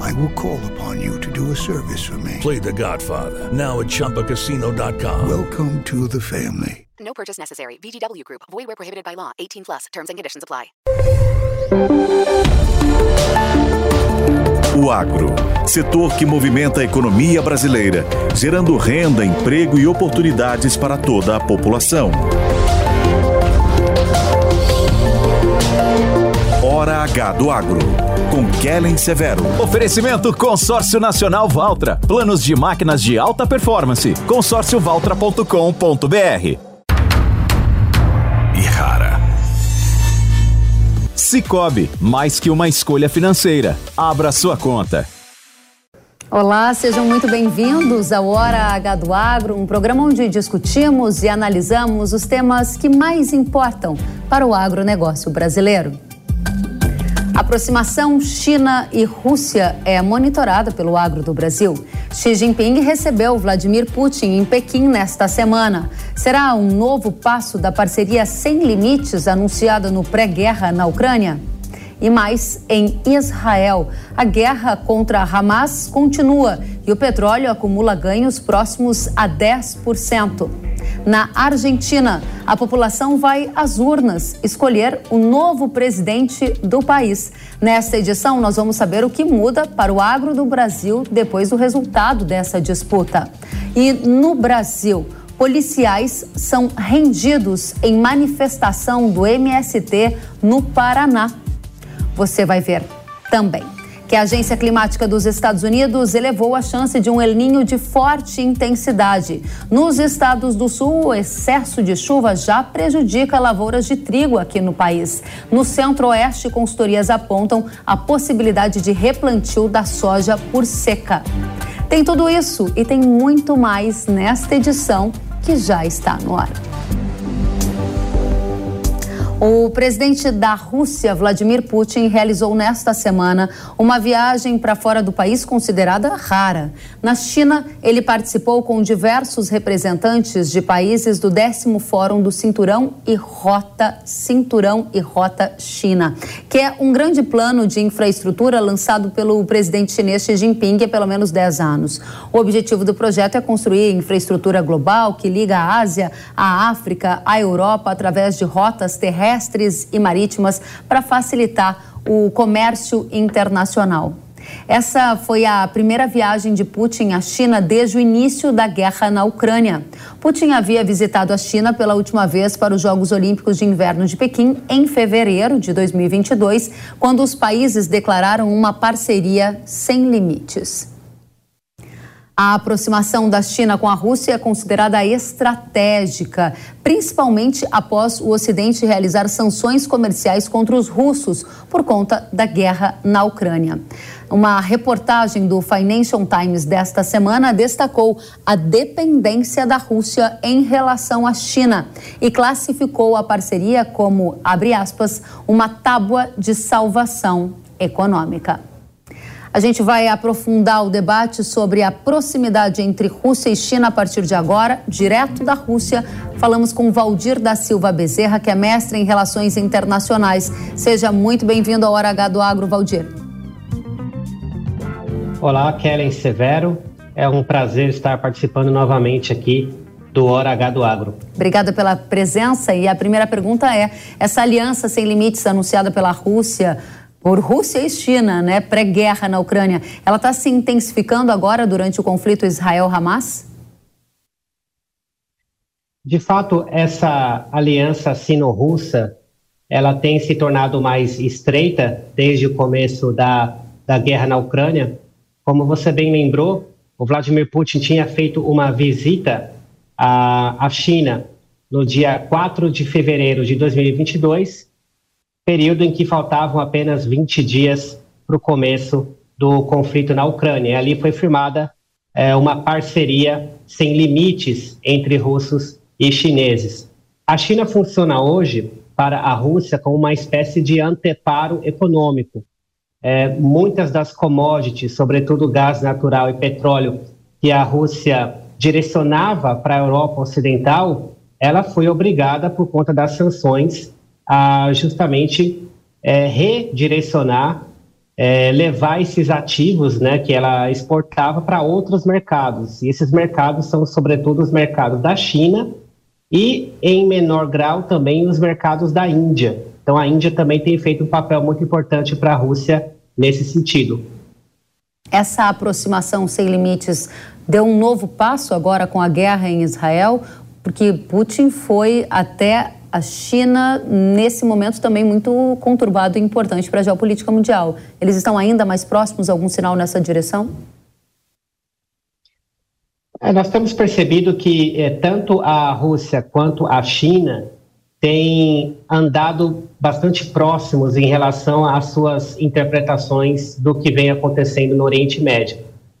I will call upon you to do a service for me. Play The Godfather now at ChumbaCasino.com. Welcome to the family. No purchase necessary. VGW Group. Void where prohibited by law. 18 plus. Terms and conditions apply. O agro, setor que movimenta a economia brasileira, gerando renda, emprego e oportunidades para toda a população. Hora H do Agro, com Kellen Severo. Oferecimento Consórcio Nacional Valtra. Planos de máquinas de alta performance. consórciovaltra.com.br. E rara. Cicobi, mais que uma escolha financeira. Abra sua conta. Olá, sejam muito bem-vindos ao Hora H do Agro, um programa onde discutimos e analisamos os temas que mais importam para o agronegócio brasileiro. A aproximação China e Rússia é monitorada pelo agro do Brasil. Xi Jinping recebeu Vladimir Putin em Pequim nesta semana. Será um novo passo da parceria sem limites anunciada no pré-guerra na Ucrânia? E mais, em Israel, a guerra contra Hamas continua e o petróleo acumula ganhos próximos a 10%. Na Argentina, a população vai às urnas escolher o novo presidente do país. Nesta edição, nós vamos saber o que muda para o agro do Brasil depois do resultado dessa disputa. E no Brasil, policiais são rendidos em manifestação do MST no Paraná. Você vai ver também que a Agência Climática dos Estados Unidos elevou a chance de um El Ninho de forte intensidade. Nos estados do sul, o excesso de chuva já prejudica lavouras de trigo aqui no país. No centro-oeste, consultorias apontam a possibilidade de replantio da soja por seca. Tem tudo isso e tem muito mais nesta edição que já está no ar. O presidente da Rússia, Vladimir Putin, realizou nesta semana uma viagem para fora do país considerada rara. Na China, ele participou com diversos representantes de países do décimo Fórum do Cinturão e Rota Cinturão e Rota China, que é um grande plano de infraestrutura lançado pelo presidente chinês Xi Jinping há pelo menos 10 anos. O objetivo do projeto é construir infraestrutura global que liga a Ásia, a África, a Europa através de rotas terrestres terrestres e marítimas para facilitar o comércio internacional. Essa foi a primeira viagem de Putin à China desde o início da guerra na Ucrânia. Putin havia visitado a China pela última vez para os Jogos Olímpicos de Inverno de Pequim em fevereiro de 2022, quando os países declararam uma parceria sem limites. A aproximação da China com a Rússia é considerada estratégica, principalmente após o Ocidente realizar sanções comerciais contra os russos por conta da guerra na Ucrânia. Uma reportagem do Financial Times desta semana destacou a dependência da Rússia em relação à China e classificou a parceria como, abre aspas, uma tábua de salvação econômica. A gente vai aprofundar o debate sobre a proximidade entre Rússia e China a partir de agora, direto da Rússia. Falamos com Valdir da Silva Bezerra, que é mestre em Relações Internacionais. Seja muito bem-vindo ao Hora H do Agro, Valdir. Olá, Kellen Severo. É um prazer estar participando novamente aqui do Hora H do Agro. Obrigada pela presença. E a primeira pergunta é: essa aliança sem limites anunciada pela Rússia por Rússia e China, né, pré-guerra na Ucrânia, ela está se intensificando agora durante o conflito Israel-Hamas? De fato, essa aliança sino-russa ela tem se tornado mais estreita desde o começo da, da guerra na Ucrânia. Como você bem lembrou, o Vladimir Putin tinha feito uma visita à, à China no dia 4 de fevereiro de 2022, período em que faltavam apenas 20 dias para o começo do conflito na Ucrânia. E ali foi firmada é, uma parceria sem limites entre russos e chineses. A China funciona hoje para a Rússia como uma espécie de anteparo econômico. É, muitas das commodities, sobretudo gás natural e petróleo, que a Rússia direcionava para a Europa Ocidental, ela foi obrigada, por conta das sanções, a justamente é, redirecionar, é, levar esses ativos né, que ela exportava para outros mercados. E esses mercados são, sobretudo, os mercados da China e, em menor grau, também os mercados da Índia. Então, a Índia também tem feito um papel muito importante para a Rússia nesse sentido. Essa aproximação sem limites deu um novo passo agora com a guerra em Israel, porque Putin foi até a China, nesse momento também muito conturbado e importante para a geopolítica mundial. Eles estão ainda mais próximos? Algum sinal nessa direção? É, nós temos percebido que é, tanto a Rússia quanto a China têm andado bastante próximos em relação às suas interpretações do que vem acontecendo no Oriente Médio.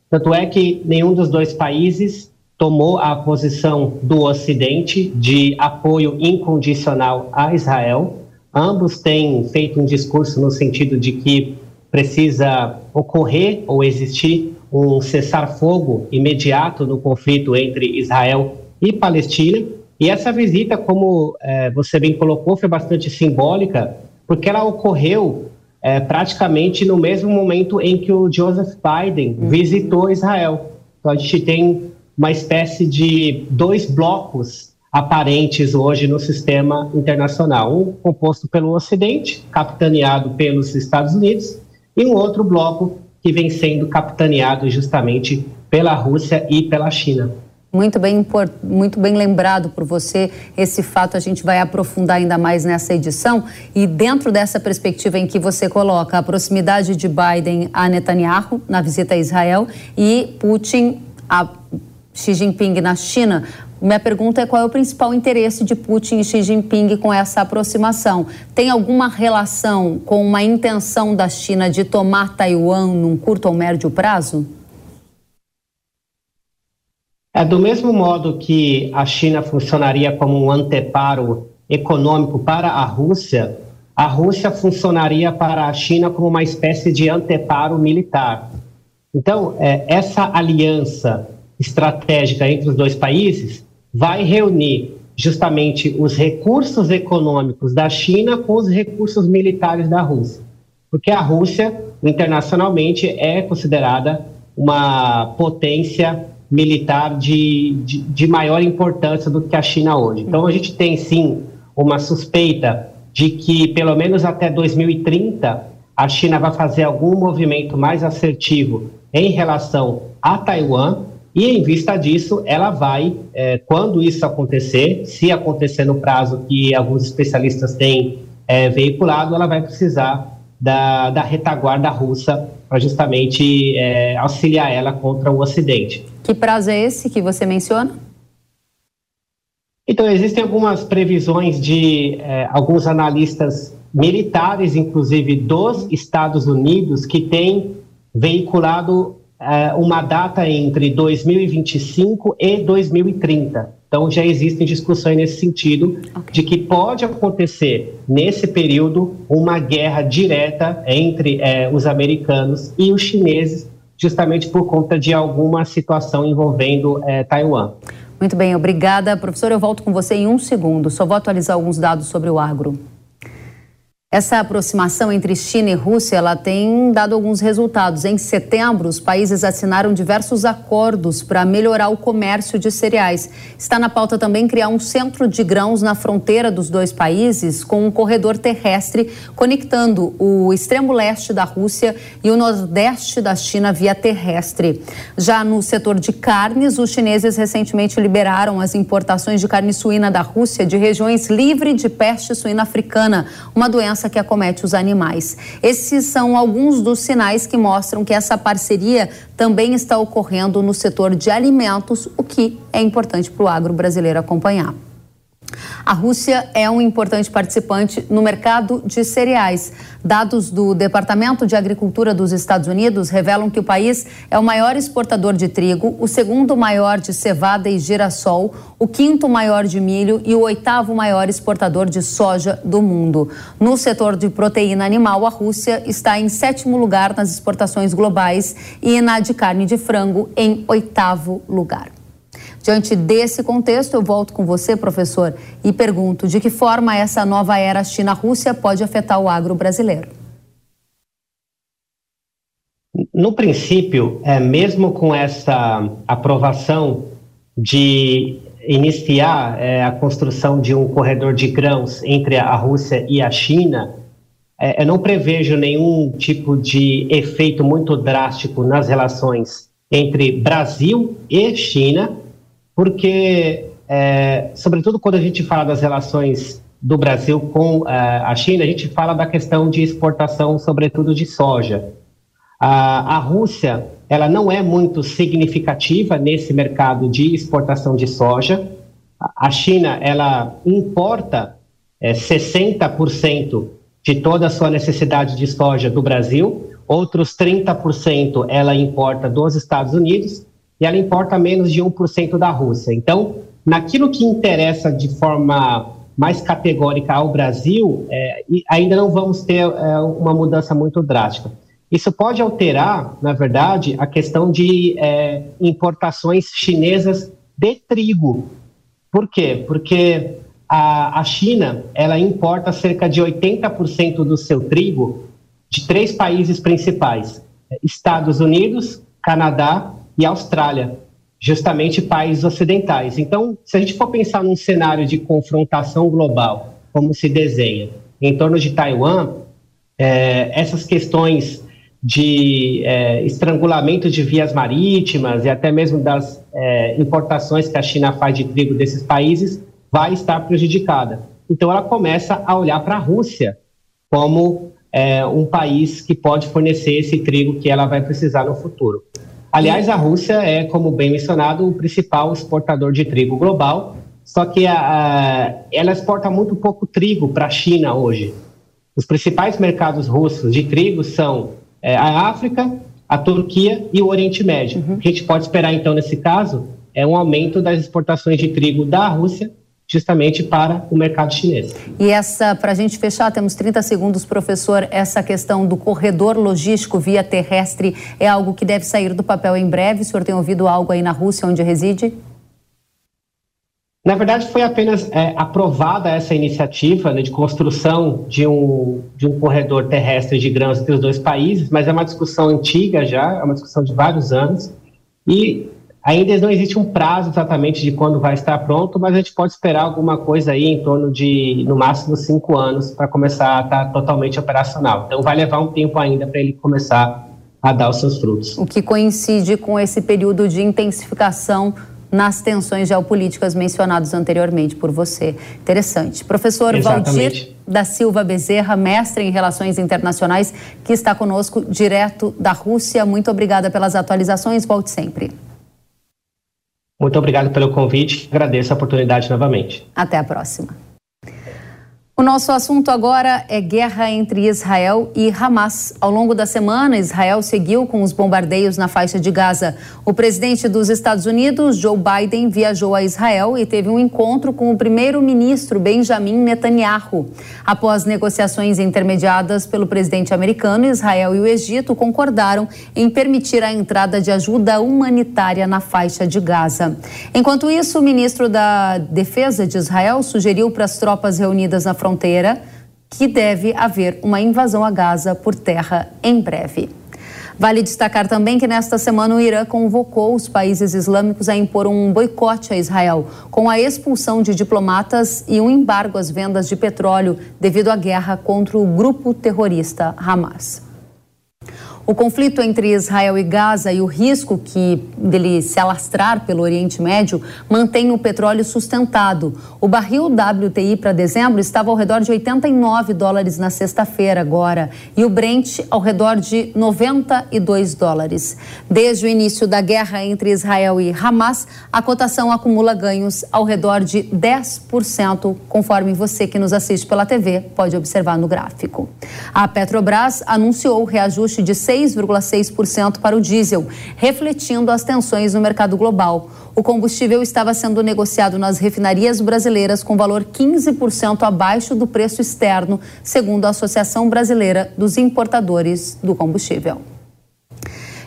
Tanto é que nenhum dos dois países tomou a posição do Ocidente de apoio incondicional a Israel. Ambos têm feito um discurso no sentido de que precisa ocorrer ou existir um cessar-fogo imediato no conflito entre Israel e Palestina. E essa visita, como é, você bem colocou, foi bastante simbólica, porque ela ocorreu é, praticamente no mesmo momento em que o Joseph Biden uhum. visitou Israel. Então a gente tem uma espécie de dois blocos aparentes hoje no sistema internacional. Um composto pelo Ocidente, capitaneado pelos Estados Unidos, e um outro bloco que vem sendo capitaneado justamente pela Rússia e pela China. Muito bem, muito bem lembrado por você esse fato. A gente vai aprofundar ainda mais nessa edição. E dentro dessa perspectiva em que você coloca a proximidade de Biden a Netanyahu na visita a Israel e Putin a Xi Jinping na China, minha pergunta é qual é o principal interesse de Putin e Xi Jinping com essa aproximação? Tem alguma relação com uma intenção da China de tomar Taiwan num curto ou médio prazo? É do mesmo modo que a China funcionaria como um anteparo econômico para a Rússia, a Rússia funcionaria para a China como uma espécie de anteparo militar. Então, é, essa aliança estratégica entre os dois países vai reunir justamente os recursos econômicos da China com os recursos militares da Rússia. Porque a Rússia, internacionalmente, é considerada uma potência militar de, de, de, maior importância do que a China hoje. Então, a gente tem sim uma suspeita de que, pelo menos até 2030, a China vai fazer algum movimento mais assertivo em relação a Taiwan, e em vista disso, ela vai, é, quando isso acontecer, se acontecer no prazo que alguns especialistas têm é, veiculado, ela vai precisar da, da retaguarda russa para justamente é, auxiliar ela contra o Ocidente. Que prazo é esse que você menciona? Então, existem algumas previsões de é, alguns analistas militares, inclusive dos Estados Unidos, que têm veiculado é, uma data entre 2025 e 2030. Então, já existem discussões nesse sentido, okay. de que pode acontecer, nesse período, uma guerra direta entre é, os americanos e os chineses, justamente por conta de alguma situação envolvendo é, Taiwan. Muito bem, obrigada. Professor, eu volto com você em um segundo. Só vou atualizar alguns dados sobre o agro. Essa aproximação entre China e Rússia ela tem dado alguns resultados. Em setembro, os países assinaram diversos acordos para melhorar o comércio de cereais. Está na pauta também criar um centro de grãos na fronteira dos dois países, com um corredor terrestre conectando o extremo leste da Rússia e o nordeste da China via terrestre. Já no setor de carnes, os chineses recentemente liberaram as importações de carne suína da Rússia de regiões livres de peste suína africana, uma doença doença que acomete os animais. Esses são alguns dos sinais que mostram que essa parceria também está ocorrendo no setor de alimentos, o que é importante para o agro brasileiro acompanhar. A Rússia é um importante participante no mercado de cereais. Dados do Departamento de Agricultura dos Estados Unidos revelam que o país é o maior exportador de trigo, o segundo maior de cevada e girassol, o quinto maior de milho e o oitavo maior exportador de soja do mundo. No setor de proteína animal, a Rússia está em sétimo lugar nas exportações globais e na de carne de frango em oitavo lugar. Diante desse contexto, eu volto com você, professor, e pergunto de que forma essa nova era China-Rússia pode afetar o agro brasileiro. No princípio, é, mesmo com essa aprovação de iniciar é, a construção de um corredor de grãos entre a Rússia e a China, é, eu não prevejo nenhum tipo de efeito muito drástico nas relações entre Brasil e China, porque, é, sobretudo quando a gente fala das relações do Brasil com é, a China, a gente fala da questão de exportação, sobretudo de soja. A, a Rússia, ela não é muito significativa nesse mercado de exportação de soja. A China, ela importa é, 60% de toda a sua necessidade de soja do Brasil, outros 30% ela importa dos Estados Unidos e ela importa menos de 1% da Rússia. Então, naquilo que interessa de forma mais categórica ao Brasil, é, ainda não vamos ter é, uma mudança muito drástica. Isso pode alterar, na verdade, a questão de é, importações chinesas de trigo. Por quê? Porque a, a China ela importa cerca de 80% do seu trigo de três países principais: Estados Unidos, Canadá e Austrália, justamente países ocidentais. Então, se a gente for pensar num cenário de confrontação global, como se desenha, em torno de Taiwan, é, essas questões de é, estrangulamento de vias marítimas e até mesmo das é, importações que a China faz de trigo desses países vai estar prejudicada. Então, ela começa a olhar para a Rússia como é, um país que pode fornecer esse trigo que ela vai precisar no futuro. Aliás, a Rússia é, como bem mencionado, o principal exportador de trigo global, só que a, a, ela exporta muito pouco trigo para a China hoje. Os principais mercados russos de trigo são é, a África, a Turquia e o Oriente Médio. Uhum. O que a gente pode esperar, então, nesse caso, é um aumento das exportações de trigo da Rússia justamente para o mercado chinês. E essa, para a gente fechar, temos 30 segundos, professor, essa questão do corredor logístico via terrestre é algo que deve sair do papel em breve? O senhor tem ouvido algo aí na Rússia, onde reside? Na verdade, foi apenas é, aprovada essa iniciativa né, de construção de um, de um corredor terrestre de grãos entre os dois países, mas é uma discussão antiga já, é uma discussão de vários anos, e Ainda não existe um prazo exatamente de quando vai estar pronto, mas a gente pode esperar alguma coisa aí em torno de, no máximo, cinco anos para começar a estar totalmente operacional. Então, vai levar um tempo ainda para ele começar a dar os seus frutos. O que coincide com esse período de intensificação nas tensões geopolíticas mencionadas anteriormente por você. Interessante. Professor Exatamente. Valdir da Silva Bezerra, mestre em Relações Internacionais, que está conosco direto da Rússia. Muito obrigada pelas atualizações. Volte sempre. Muito obrigado pelo convite, agradeço a oportunidade novamente. Até a próxima. O nosso assunto agora é guerra entre Israel e Hamas. Ao longo da semana, Israel seguiu com os bombardeios na faixa de Gaza. O presidente dos Estados Unidos, Joe Biden, viajou a Israel e teve um encontro com o primeiro-ministro Benjamin Netanyahu. Após negociações intermediadas pelo presidente americano, Israel e o Egito concordaram em permitir a entrada de ajuda humanitária na faixa de Gaza. Enquanto isso, o ministro da Defesa de Israel sugeriu para as tropas reunidas na fronteira que deve haver uma invasão a Gaza por terra em breve. Vale destacar também que nesta semana o Irã convocou os países islâmicos a impor um boicote a Israel, com a expulsão de diplomatas e um embargo às vendas de petróleo devido à guerra contra o grupo terrorista Hamas. O conflito entre Israel e Gaza e o risco que dele se alastrar pelo Oriente Médio mantém o petróleo sustentado. O barril WTI para dezembro estava ao redor de 89 dólares na sexta-feira agora e o Brent ao redor de 92 dólares. Desde o início da guerra entre Israel e Hamas, a cotação acumula ganhos ao redor de 10%, conforme você que nos assiste pela TV pode observar no gráfico. A Petrobras anunciou o reajuste de 6 6,6% para o diesel, refletindo as tensões no mercado global. O combustível estava sendo negociado nas refinarias brasileiras com valor 15% abaixo do preço externo, segundo a Associação Brasileira dos Importadores do Combustível.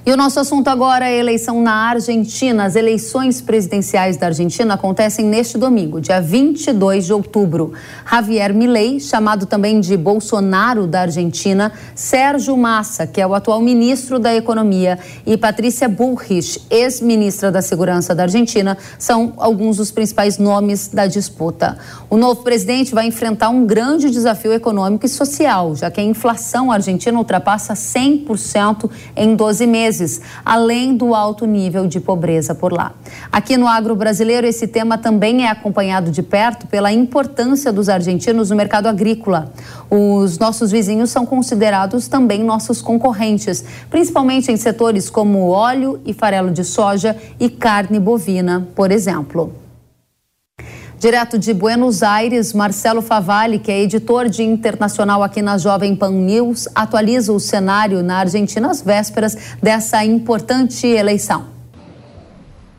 E o nosso assunto agora é a eleição na Argentina. As eleições presidenciais da Argentina acontecem neste domingo, dia 22 de outubro. Javier Milei, chamado também de Bolsonaro da Argentina, Sérgio Massa, que é o atual ministro da Economia, e Patrícia Bullrich, ex-ministra da Segurança da Argentina, são alguns dos principais nomes da disputa. O novo presidente vai enfrentar um grande desafio econômico e social, já que a inflação argentina ultrapassa 100% em 12 meses meses, além do alto nível de pobreza por lá. Aqui no agro brasileiro, esse tema também é acompanhado de perto pela importância dos argentinos no mercado agrícola. Os nossos vizinhos são considerados também nossos concorrentes, principalmente em setores como óleo e farelo de soja e carne bovina, por exemplo. Direto de Buenos Aires, Marcelo Favalli, que é editor de internacional aqui na Jovem Pan News, atualiza o cenário na Argentina às vésperas dessa importante eleição.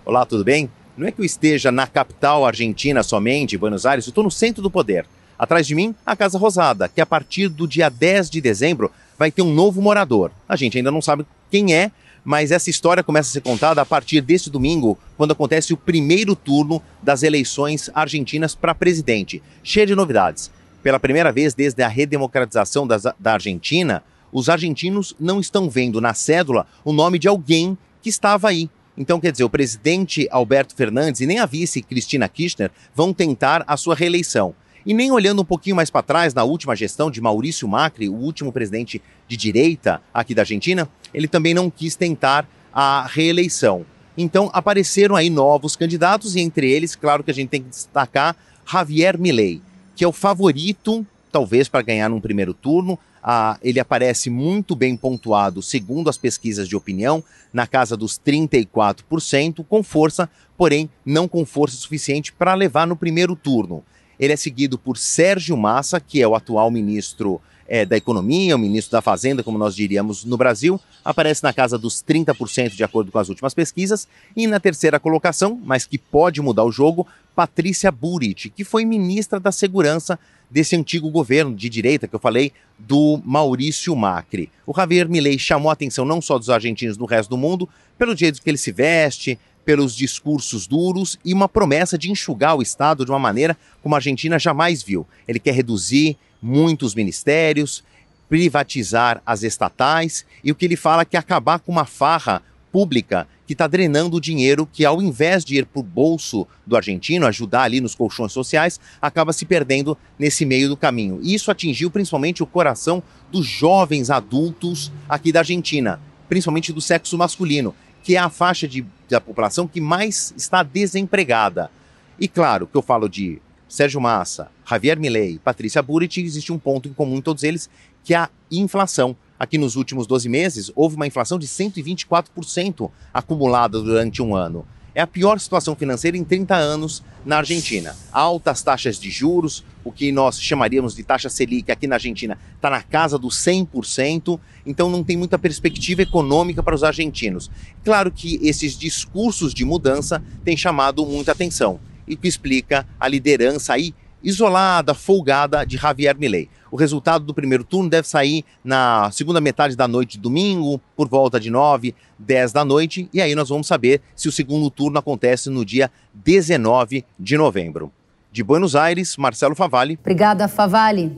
Olá, tudo bem? Não é que eu esteja na capital argentina somente, Buenos Aires, eu estou no centro do poder. Atrás de mim, a Casa Rosada, que a partir do dia 10 de dezembro vai ter um novo morador. A gente ainda não sabe quem é, mas essa história começa a ser contada a partir deste domingo, quando acontece o primeiro turno das eleições argentinas para presidente. Cheia de novidades. Pela primeira vez desde a redemocratização das, da Argentina, os argentinos não estão vendo na cédula o nome de alguém que estava aí. Então, quer dizer, o presidente Alberto Fernandes e nem a vice Cristina Kirchner vão tentar a sua reeleição. E nem olhando um pouquinho mais para trás, na última gestão de Maurício Macri, o último presidente de direita aqui da Argentina, ele também não quis tentar a reeleição. Então apareceram aí novos candidatos e entre eles, claro que a gente tem que destacar Javier Milei, que é o favorito, talvez para ganhar num primeiro turno. Ah, ele aparece muito bem pontuado, segundo as pesquisas de opinião, na casa dos 34%, com força, porém não com força suficiente para levar no primeiro turno. Ele é seguido por Sérgio Massa, que é o atual ministro é, da Economia, o ministro da Fazenda, como nós diríamos no Brasil, aparece na casa dos 30% de acordo com as últimas pesquisas. E na terceira colocação, mas que pode mudar o jogo, Patrícia Burit, que foi ministra da Segurança desse antigo governo de direita que eu falei, do Maurício Macri. O Javier Milei chamou a atenção não só dos argentinos do resto do mundo, pelo jeito que ele se veste, pelos discursos duros e uma promessa de enxugar o Estado de uma maneira como a Argentina jamais viu. Ele quer reduzir muitos ministérios, privatizar as estatais e o que ele fala é que acabar com uma farra pública que está drenando o dinheiro que, ao invés de ir para o bolso do argentino, ajudar ali nos colchões sociais, acaba se perdendo nesse meio do caminho. E isso atingiu principalmente o coração dos jovens adultos aqui da Argentina, principalmente do sexo masculino, que é a faixa de, da população que mais está desempregada. E claro, que eu falo de Sérgio Massa, Javier Milei, Patrícia Burit, existe um ponto em comum em todos eles, que é a inflação. Aqui nos últimos 12 meses, houve uma inflação de 124% acumulada durante um ano. É a pior situação financeira em 30 anos na Argentina. Altas taxas de juros, o que nós chamaríamos de taxa Selic aqui na Argentina, está na casa dos 100%, então não tem muita perspectiva econômica para os argentinos. Claro que esses discursos de mudança têm chamado muita atenção e que explica a liderança aí isolada, folgada de Javier Milei. O resultado do primeiro turno deve sair na segunda metade da noite de domingo, por volta de 9, 10 da noite, e aí nós vamos saber se o segundo turno acontece no dia 19 de novembro. De Buenos Aires, Marcelo Favalli. Obrigada, Favalli.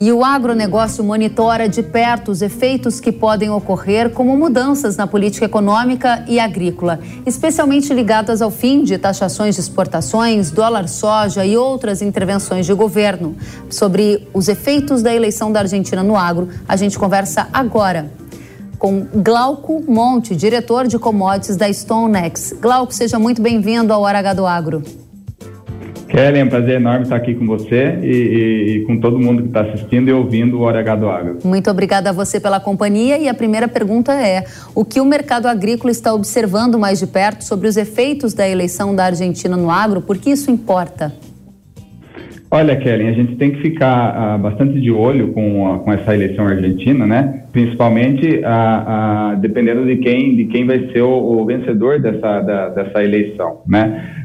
E o agronegócio monitora de perto os efeitos que podem ocorrer, como mudanças na política econômica e agrícola, especialmente ligadas ao fim de taxações de exportações, dólar soja e outras intervenções de governo. Sobre os efeitos da eleição da Argentina no agro, a gente conversa agora com Glauco Monte, diretor de commodities da StoneX. Glauco, seja muito bem-vindo ao H do Agro. Kelly, é um prazer enorme estar aqui com você e, e, e com todo mundo que está assistindo e ouvindo o Hora H do Agro. Muito obrigada a você pela companhia e a primeira pergunta é: o que o mercado agrícola está observando mais de perto sobre os efeitos da eleição da Argentina no agro? Por que isso importa? Olha, Kelly, a gente tem que ficar uh, bastante de olho com, uh, com essa eleição argentina, né? Principalmente uh, dependendo de quem, de quem vai ser o, o vencedor dessa, da, dessa eleição, né?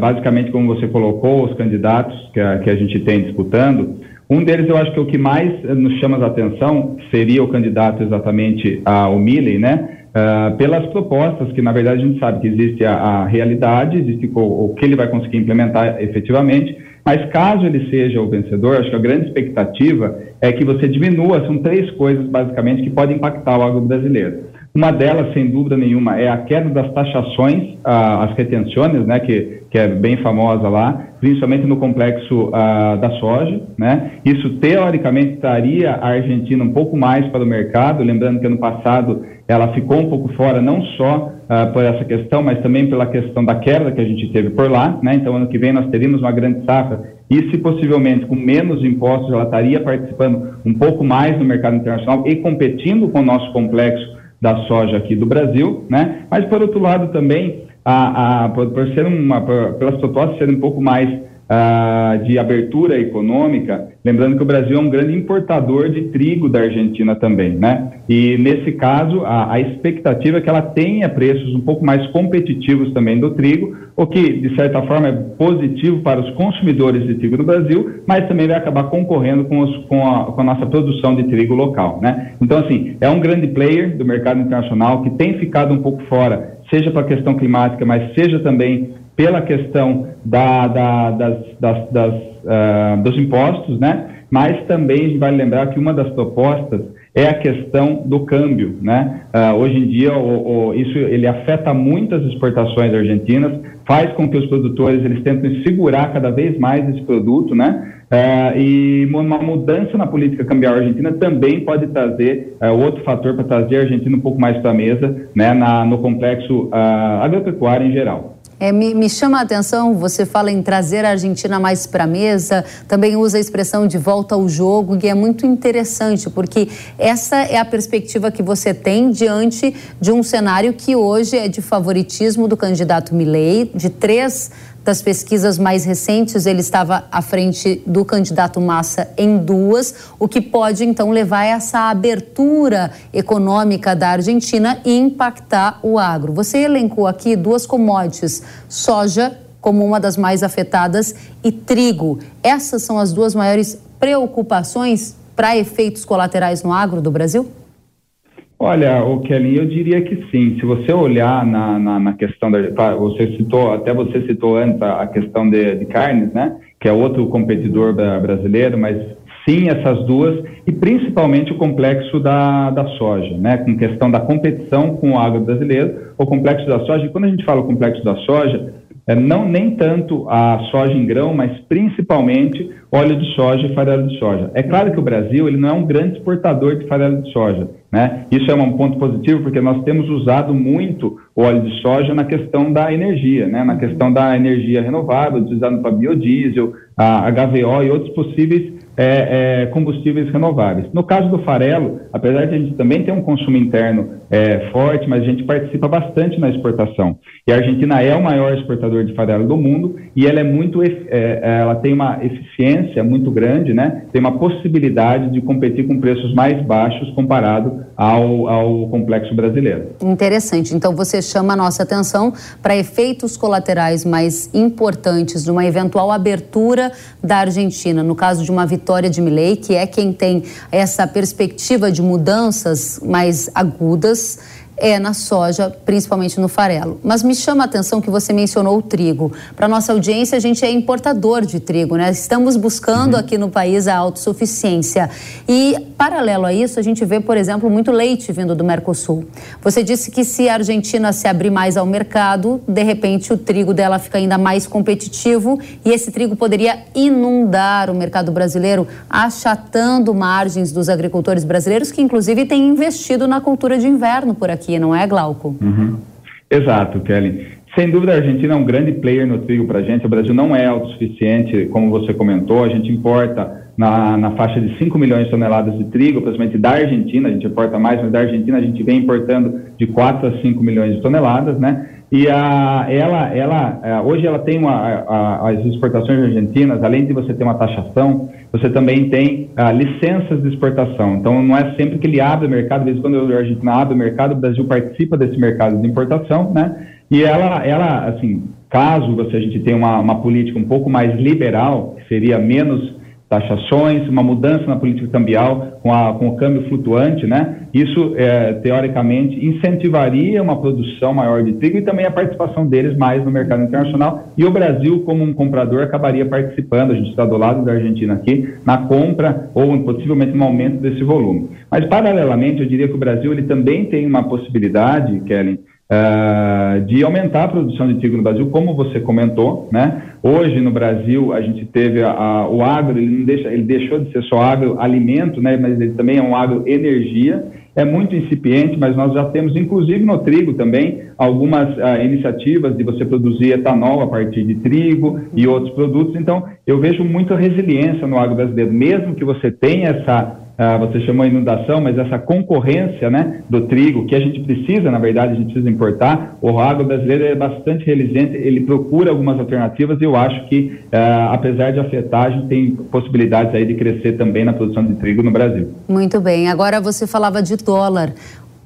Basicamente, como você colocou, os candidatos que a, que a gente tem disputando, um deles eu acho que o que mais nos chama a atenção seria o candidato exatamente ao Milley, né? Uh, pelas propostas, que na verdade a gente sabe que existe a, a realidade, existe o, o, que ele vai conseguir implementar efetivamente, mas caso ele seja o vencedor, acho que a grande expectativa é que você diminua, são três coisas basicamente que podem impactar o agro brasileiro. Uma delas, sem dúvida nenhuma, é a queda das taxações, ah, as retenções, né, que, que é bem famosa lá, principalmente no complexo ah, da soja. Né? Isso, teoricamente, traria a Argentina um pouco mais para o mercado, lembrando que ano passado ela ficou um pouco fora, não só uh, por essa questão, mas também pela questão da queda que a gente teve por lá, né? Então, ano que vem nós teríamos uma grande safra e, se possivelmente, com menos impostos, ela estaria participando um pouco mais no mercado internacional e competindo com o nosso complexo da soja aqui do Brasil, né? Mas, por outro lado, também, a, a, por, por ser uma, por, pelas propostas serem um pouco mais uh, de abertura econômica, lembrando que o Brasil é um grande importador de trigo da Argentina também, né? E nesse caso, a, a expectativa é que ela tenha preços um pouco mais competitivos também do trigo, o que, de certa forma, é positivo para os consumidores de trigo do Brasil, mas também vai acabar concorrendo com, os, com, a, com a nossa produção de trigo local, né? Então, assim, é um grande player do mercado internacional que tem ficado um pouco fora, seja para a questão climática, mas seja também pela questão da, da, das, das, das uh, dos impostos, né? Mas também vai lembrar que uma das propostas é a questão do câmbio, né? Uh, hoje em dia, o, o, isso ele afeta muito as exportações argentinas, faz com que os produtores eles tentem segurar cada vez mais esse produto, né? Uh, e uma mudança na política cambial argentina também pode trazer uh, outro fator para trazer a Argentina um pouco mais para a mesa, né? Na, no complexo agropecuário em geral. É, me, me, chama a atenção, você fala em trazer a Argentina mais para a mesa, também usa a expressão de volta ao jogo, e é muito interessante, porque essa é a perspectiva que você tem diante de um cenário que hoje é de favoritismo do candidato Milei, de três das pesquisas mais recentes, ele estava à frente do candidato Massa em duas, o que pode então levar a essa abertura econômica da Argentina e impactar o agro. Você elencou aqui duas commodities, soja como uma das mais afetadas e trigo. Essas são as duas maiores preocupações para efeitos colaterais no agro do Brasil? Olha, o Kelly, eu diria que sim. Se você olhar na, na, na questão da, você citou, até você citou antes a, questão de, de, carnes, né? Que é outro competidor brasileiro, mas sim essas duas e principalmente o complexo da, da soja, né? Com questão da competição com o agro brasileiro, o complexo da soja. E quando a gente fala complexo da soja, é, não nem tanto a soja em grão, mas principalmente óleo de soja e farelo de soja. É claro que o Brasil ele não é um grande exportador de farelo de soja, né? Isso é um ponto positivo porque nós temos usado muito o óleo de soja na questão da energia, né? Na questão da energia renovável, utilizado para biodiesel, a HVO e outros possíveis é, é, combustíveis renováveis. No caso do farelo, apesar de a gente também ter um consumo interno é, forte, mas a gente participa bastante na exportação. E a Argentina é o maior exportador de farelo do mundo e ela é muito, é, é, ela tem uma eficiência muito grande, né? Tem uma possibilidade de competir com preços mais baixos comparado ao, ao complexo brasileiro. Interessante. Então você chama a nossa atenção para efeitos colaterais mais importantes de uma eventual abertura da Argentina, no caso de uma vitória vitória de Milley, que é quem tem essa perspectiva de mudanças mais agudas é na soja, principalmente no farelo. Mas me chama a atenção que você mencionou o trigo. Para nossa audiência, a gente é importador de trigo, né? Estamos buscando uhum. aqui no país a autossuficiência. E, paralelo a isso, a gente vê, por exemplo, muito leite vindo do Mercosul. Você disse que se a Argentina se abrir mais ao mercado, de repente o trigo dela fica ainda mais competitivo e esse trigo poderia inundar o mercado brasileiro, achatando margens dos agricultores brasileiros que, inclusive, têm investido na cultura de inverno por aqui, não é, Glauco? Uhum. Exato, Kelly. Sem dúvida, a Argentina é um grande player no trigo para a gente. O Brasil não é autossuficiente, como você comentou. A gente importa na, na faixa de 5 milhões de toneladas de trigo, principalmente da Argentina. A gente importa mais, mas da Argentina a gente vem importando de 4 a 5 milhões de toneladas, né? E a, ela, ela, é, hoje ela tem uma, a, as exportações argentinas, além de você ter uma taxação, você também tem a, licenças de exportação. Então, não é sempre que ele abre o mercado, às vezes quando a Argentina abre o mercado, o Brasil participa desse mercado de importação, né? E ela, ela assim, caso você, a gente tenha uma, uma política um pouco mais liberal, que seria menos taxações, uma mudança na política cambial com, a, com o câmbio flutuante, né? Isso, é, teoricamente, incentivaria uma produção maior de trigo e também a participação deles mais no mercado internacional. E o Brasil, como um comprador, acabaria participando, a gente está do lado da Argentina aqui, na compra ou possivelmente no aumento desse volume. Mas, paralelamente, eu diria que o Brasil ele também tem uma possibilidade, Kellen, Uh, de aumentar a produção de trigo no Brasil, como você comentou, né? Hoje no Brasil a gente teve a, a, o agro, ele não deixa, ele deixou de ser só agroalimento, né? Mas ele também é um agroenergia. É muito incipiente, mas nós já temos, inclusive no trigo também, algumas uh, iniciativas de você produzir etanol a partir de trigo e outros produtos. Então, eu vejo muita resiliência no agro brasileiro, mesmo que você tenha essa ah, você chamou inundação, mas essa concorrência né, do trigo, que a gente precisa, na verdade, a gente precisa importar, o agro brasileiro é bastante resiliente, ele procura algumas alternativas e eu acho que, ah, apesar de afetar, a gente tem possibilidades aí de crescer também na produção de trigo no Brasil. Muito bem. Agora você falava de dólar.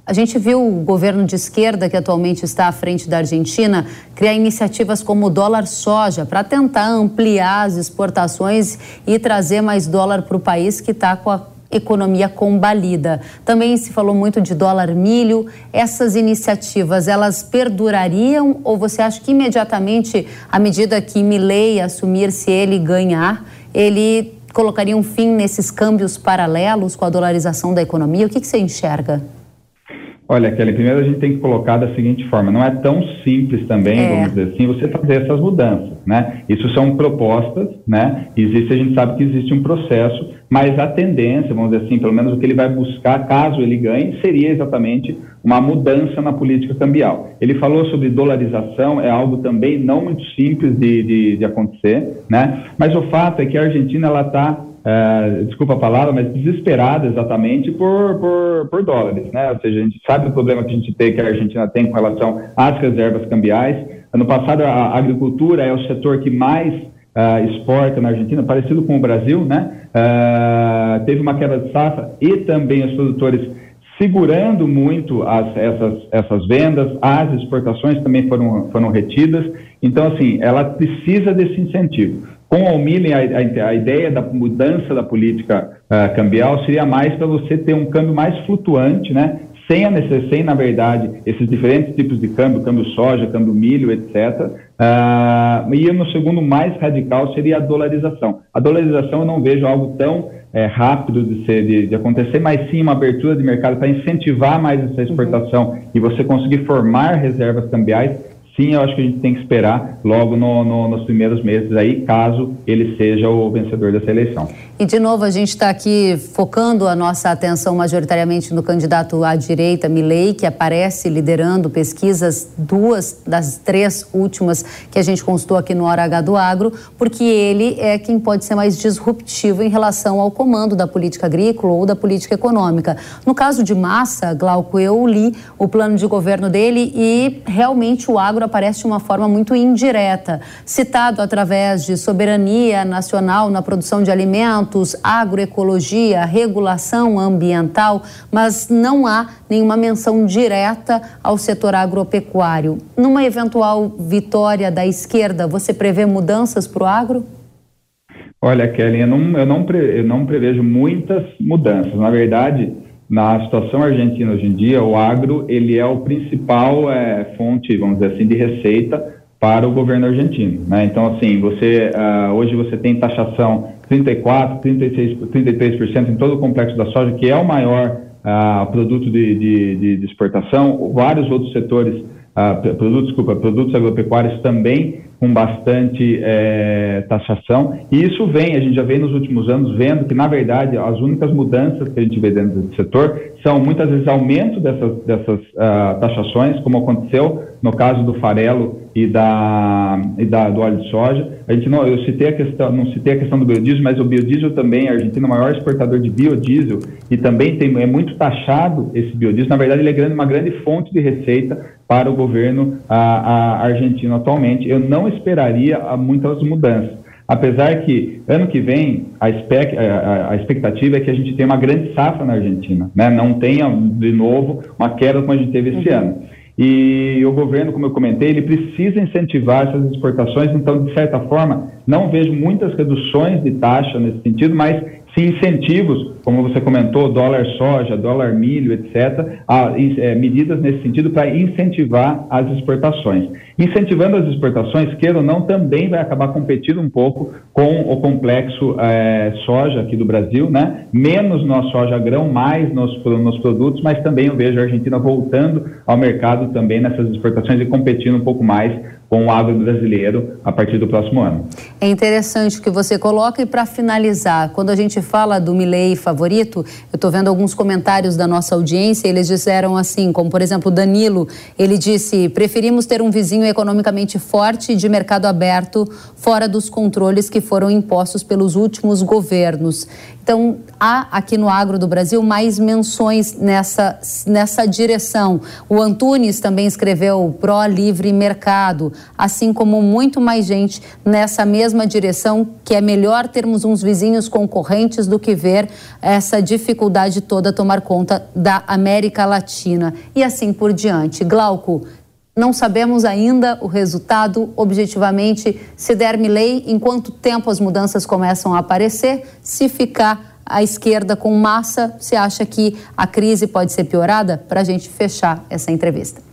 A gente viu o governo de esquerda, que atualmente está à frente da Argentina, criar iniciativas como o dólar soja para tentar ampliar as exportações e trazer mais dólar para o país que está com a economia combalida. Também se falou muito de dólar milho. Essas iniciativas, elas perdurariam ou você acha que imediatamente, à medida que Milley assumir, se ele ganhar, ele colocaria um fim nesses câmbios paralelos com a dolarização da economia? O que, que você enxerga? Olha, Kelly, primeiro a gente tem que colocar da seguinte forma: não é tão simples também, é. vamos dizer assim, você fazer essas mudanças, né? Isso são propostas, né? Existe, a gente sabe que existe um processo, mas a tendência, vamos dizer assim, pelo menos o que ele vai buscar, caso ele ganhe, seria exatamente uma mudança na política cambial. Ele falou sobre dolarização, é algo também não muito simples de, de, de acontecer, né? Mas o fato é que a Argentina ela está é, desculpa a palavra, mas desesperada exatamente por, por, por, dólares, né? Ou seja, a gente sabe o problema que a gente tem, que a Argentina tem com relação às reservas cambiais. Ano passado, a agricultura é o setor que mais uh, exporta na Argentina, parecido com o Brasil, né? Uh, teve uma queda de safra e também os produtores segurando muito as, essas, essas vendas, as exportações também foram, foram retidas. Então, assim, ela precisa desse incentivo. Com o milling, a, a, a, ideia da mudança da política uh, cambial seria mais para você ter um câmbio mais flutuante, né? Sem, a necess... sem, na verdade, esses diferentes tipos de câmbio, câmbio soja, câmbio milho, etc. Uh, ah, e no segundo mais radical seria a dolarização. A dolarização eu não vejo algo tão é, rápido de, ser, de, de, acontecer, mas sim uma abertura de mercado para incentivar mais essa exportação uhum. e você conseguir formar reservas cambiais sim, eu acho que a gente tem que esperar logo no, no, nos primeiros meses aí, caso ele seja o vencedor dessa eleição. E de novo, a gente está aqui focando a nossa atenção majoritariamente no candidato à direita, Milley, que aparece liderando pesquisas, duas das três últimas que a gente consultou aqui no Hora H do Agro, porque ele é quem pode ser mais disruptivo em relação ao comando da política agrícola ou da política econômica. No caso de Massa, Glauco, eu li o plano de governo dele e realmente o agro aparece de uma forma muito indireta, citado através de soberania nacional na produção de alimentos, agroecologia, regulação ambiental, mas não há nenhuma menção direta ao setor agropecuário. Numa eventual vitória da esquerda, você prevê mudanças para o agro? Olha, Kelly, eu não, eu, não pre, eu não prevejo muitas mudanças. Na verdade, na situação argentina hoje em dia, o agro ele é o principal é, fonte, vamos dizer assim, de receita para o governo argentino. Né? Então, assim, você uh, hoje você tem taxação 34, 36, 33% em todo o complexo da soja, que é o maior uh, produto de, de, de, exportação. Vários outros setores, uh, produtos, desculpa, produtos agropecuários também com bastante é, taxação. E isso vem, a gente já vem nos últimos anos vendo que, na verdade, as únicas mudanças que a gente vê dentro do setor são muitas vezes aumento dessas, dessas uh, taxações, como aconteceu no caso do farelo e da, e da do óleo de soja. A gente não, eu citei a questão, não citei a questão do biodiesel, mas o biodiesel também, a Argentina é o maior exportador de biodiesel e também tem, é muito taxado esse biodiesel. Na verdade, ele é grande, uma grande fonte de receita para o governo a, a argentino atualmente. Eu não esperaria muitas mudanças. Apesar que ano que vem a, expect, a, a, expectativa é que a gente tenha uma grande safra na Argentina, né? não tenha de novo uma queda como a gente teve esse uhum. ano. E o governo, como eu comentei, ele precisa incentivar essas exportações, então, de certa forma, não vejo muitas reduções de taxa nesse sentido, mas sim incentivos, como você comentou, dólar soja, dólar milho, etc., a, é, medidas nesse sentido para incentivar as exportações. Incentivando as exportações, queira ou não, também vai acabar competindo um pouco com o complexo é, soja aqui do Brasil, né? menos na soja grão, mais nos, nos produtos, mas também eu vejo a Argentina voltando ao mercado também nessas exportações e competindo um pouco mais com o agro brasileiro a partir do próximo ano. É interessante o que você coloca e para finalizar, quando a gente fala do Milley favorito, eu estou vendo alguns comentários da nossa audiência, eles disseram assim, como por exemplo Danilo, ele disse, preferimos ter um vizinho economicamente forte e de mercado aberto, fora dos controles que foram impostos pelos últimos governos. Então, há aqui no agro do Brasil mais menções nessa, nessa direção. O Antunes também escreveu pró-livre mercado, assim como muito mais gente nessa mesma direção, que é melhor termos uns vizinhos concorrentes do que ver essa dificuldade toda tomar conta da América Latina. E assim por diante. Glauco, não sabemos ainda o resultado objetivamente se der lei, em quanto tempo as mudanças começam a aparecer, se ficar à esquerda com massa, você acha que a crise pode ser piorada? Para a gente fechar essa entrevista.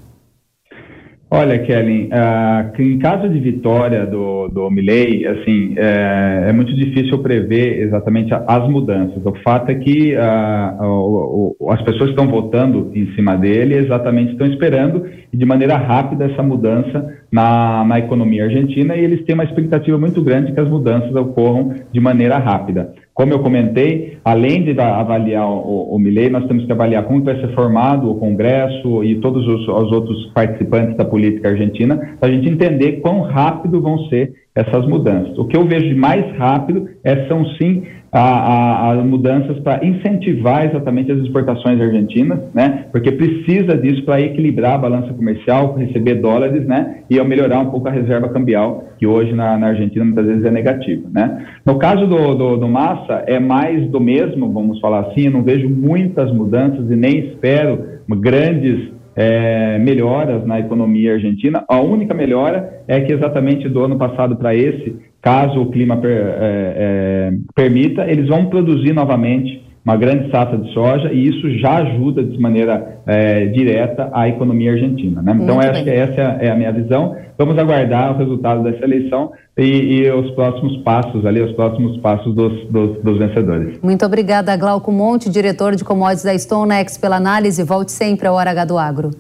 Olha, Kellen, uh, em caso de vitória do, do Milley, assim, é, é, muito difícil prever exatamente as mudanças. O fato é que uh, o, o, as pessoas que estão votando em cima dele exatamente estão esperando de maneira rápida essa mudança na, na economia argentina e eles têm uma expectativa muito grande que as mudanças ocorram de maneira rápida. Como eu comentei, além de avaliar o, o Milley, nós temos que avaliar como vai ser formado o Congresso e todos os, os outros participantes da política argentina, para a gente entender quão rápido vão ser essas mudanças. O que eu vejo de mais rápido é, são sim a, a, a mudanças para incentivar exatamente as exportações argentinas, né? Porque precisa disso para equilibrar a balança comercial, receber dólares, né? E melhorar um pouco a reserva cambial, que hoje na, na Argentina muitas vezes é negativa, né? No caso do, do, do, Massa, é mais do mesmo, vamos falar assim, eu não vejo muitas mudanças e nem espero grandes é, melhoras na economia argentina. A única melhora é que exatamente do ano passado para esse, caso o clima per, é, é, permita, eles vão produzir novamente uma grande safra de soja e isso já ajuda de maneira é, direta a economia argentina. Né? Então, essa, essa é a minha visão. Vamos aguardar o resultado dessa eleição e, e os próximos passos ali, os próximos passos dos, dos, dos, vencedores. Muito obrigada, Glauco Monte, diretor de commodities da StoneX, pela análise. Volte sempre ao Hora H do Agro.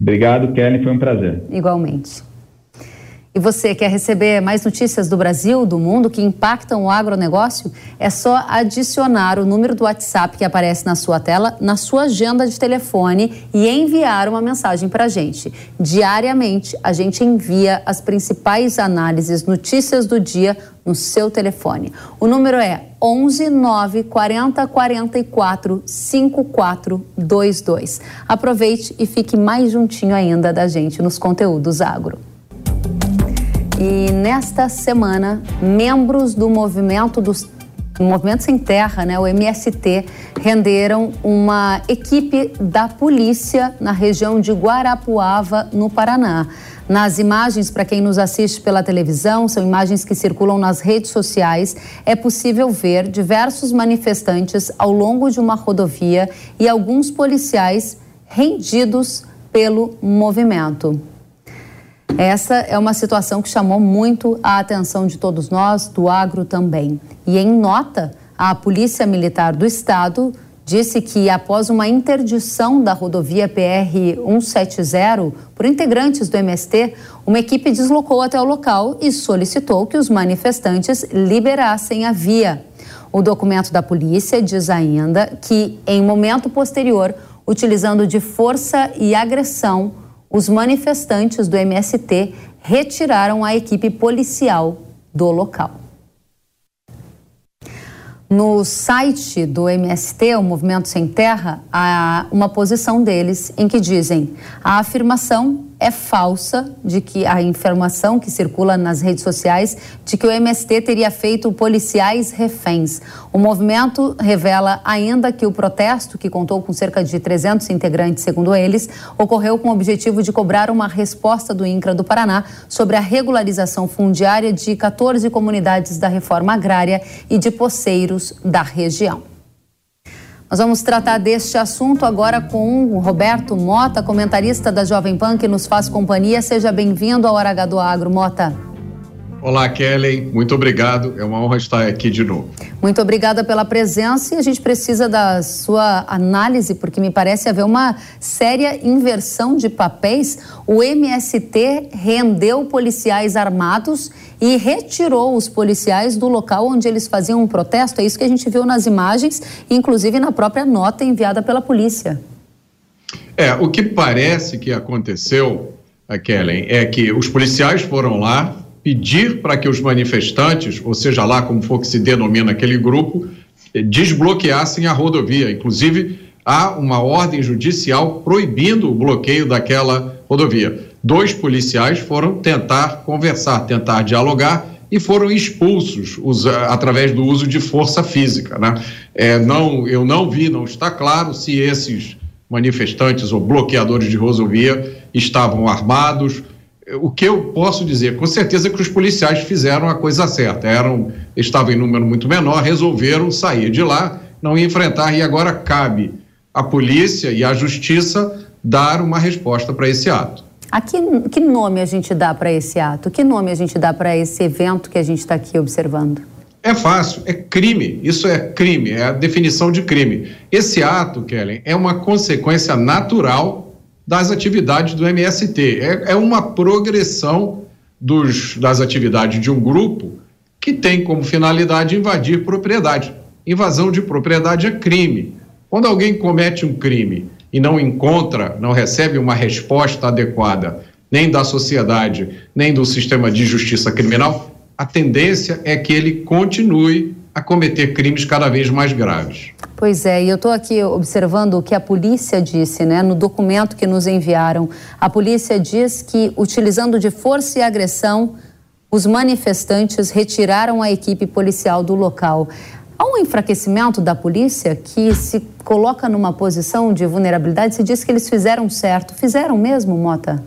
Obrigado, Kelly, foi um prazer. Igualmente. E você quer receber mais notícias do Brasil, do mundo que impactam o agronegócio? É só adicionar o número do WhatsApp que aparece na sua tela, na sua agenda de telefone e enviar uma mensagem para a gente. Diariamente, a gente envia as principais análises, notícias do dia no seu telefone. O número é 11 9 40 44 5422. Aproveite e fique mais juntinho ainda da gente nos conteúdos agro. E nesta semana, membros do movimento dos Movimento Sem Terra, né, o MST, renderam uma equipe da polícia na região de Guarapuava, no Paraná. Nas imagens, para quem nos assiste pela televisão, são imagens que circulam nas redes sociais, é possível ver diversos manifestantes ao longo de uma rodovia e alguns policiais rendidos pelo movimento. Essa é uma situação que chamou muito a atenção de todos nós, do agro também. E em nota, a Polícia Militar do Estado disse que, após uma interdição da rodovia PR 170 por integrantes do MST, uma equipe deslocou até o local e solicitou que os manifestantes liberassem a via. O documento da polícia diz ainda que, em momento posterior, utilizando de força e agressão, os manifestantes do MST retiraram a equipe policial do local. No site do MST, o Movimento Sem Terra, há uma posição deles em que dizem a afirmação é falsa de que a informação que circula nas redes sociais de que o MST teria feito policiais reféns. O movimento revela ainda que o protesto, que contou com cerca de 300 integrantes, segundo eles, ocorreu com o objetivo de cobrar uma resposta do INCRA do Paraná sobre a regularização fundiária de 14 comunidades da reforma agrária e de poceiros da região. Nós vamos tratar deste assunto agora com o Roberto Mota, comentarista da Jovem Pan, que nos faz companhia. Seja bem-vindo ao Hora do Agro, Mota. Olá, Kelly. Muito obrigado. É uma honra estar aqui de novo. Muito obrigada pela presença e a gente precisa da sua análise, porque me parece haver uma séria inversão de papéis. O MST rendeu policiais armados e retirou os policiais do local onde eles faziam um protesto. É isso que a gente viu nas imagens, inclusive na própria nota enviada pela polícia. É, o que parece que aconteceu, Kellen, é que os policiais foram lá, pedir para que os manifestantes, ou seja lá como for que se denomina aquele grupo, eh, desbloqueassem a rodovia. Inclusive, há uma ordem judicial proibindo o bloqueio daquela rodovia. Dois policiais foram tentar conversar, tentar dialogar e foram expulsos usa, através do uso de força física. Né? É, não, eu não vi, não está claro se esses manifestantes ou bloqueadores de rodovia estavam armados o que eu posso dizer, com certeza, é que os policiais fizeram a coisa certa. Eram, estavam em número muito menor, resolveram sair de lá, não enfrentar, e agora cabe à polícia e à justiça dar uma resposta para esse ato. A que, que nome a gente dá para esse ato? Que nome a gente dá para esse evento que a gente está aqui observando? É fácil, é crime. Isso é crime, é a definição de crime. Esse ato, Kellen, é uma consequência natural das atividades do MST. É, é uma progressão dos, das atividades de um grupo que tem como finalidade invadir propriedade. Invasão de propriedade é crime. Quando alguém comete um crime e não encontra, não recebe uma resposta adequada, nem da sociedade, nem do sistema de justiça criminal, a tendência é que ele continue a cometer crimes cada vez mais graves. Pois é, e eu estou aqui observando o que a polícia disse, né, no documento que nos enviaram. A polícia diz que, utilizando de força e agressão, os manifestantes retiraram a equipe policial do local. Há um enfraquecimento da polícia que se coloca numa posição de vulnerabilidade. Se diz que eles fizeram certo. Fizeram mesmo, Mota?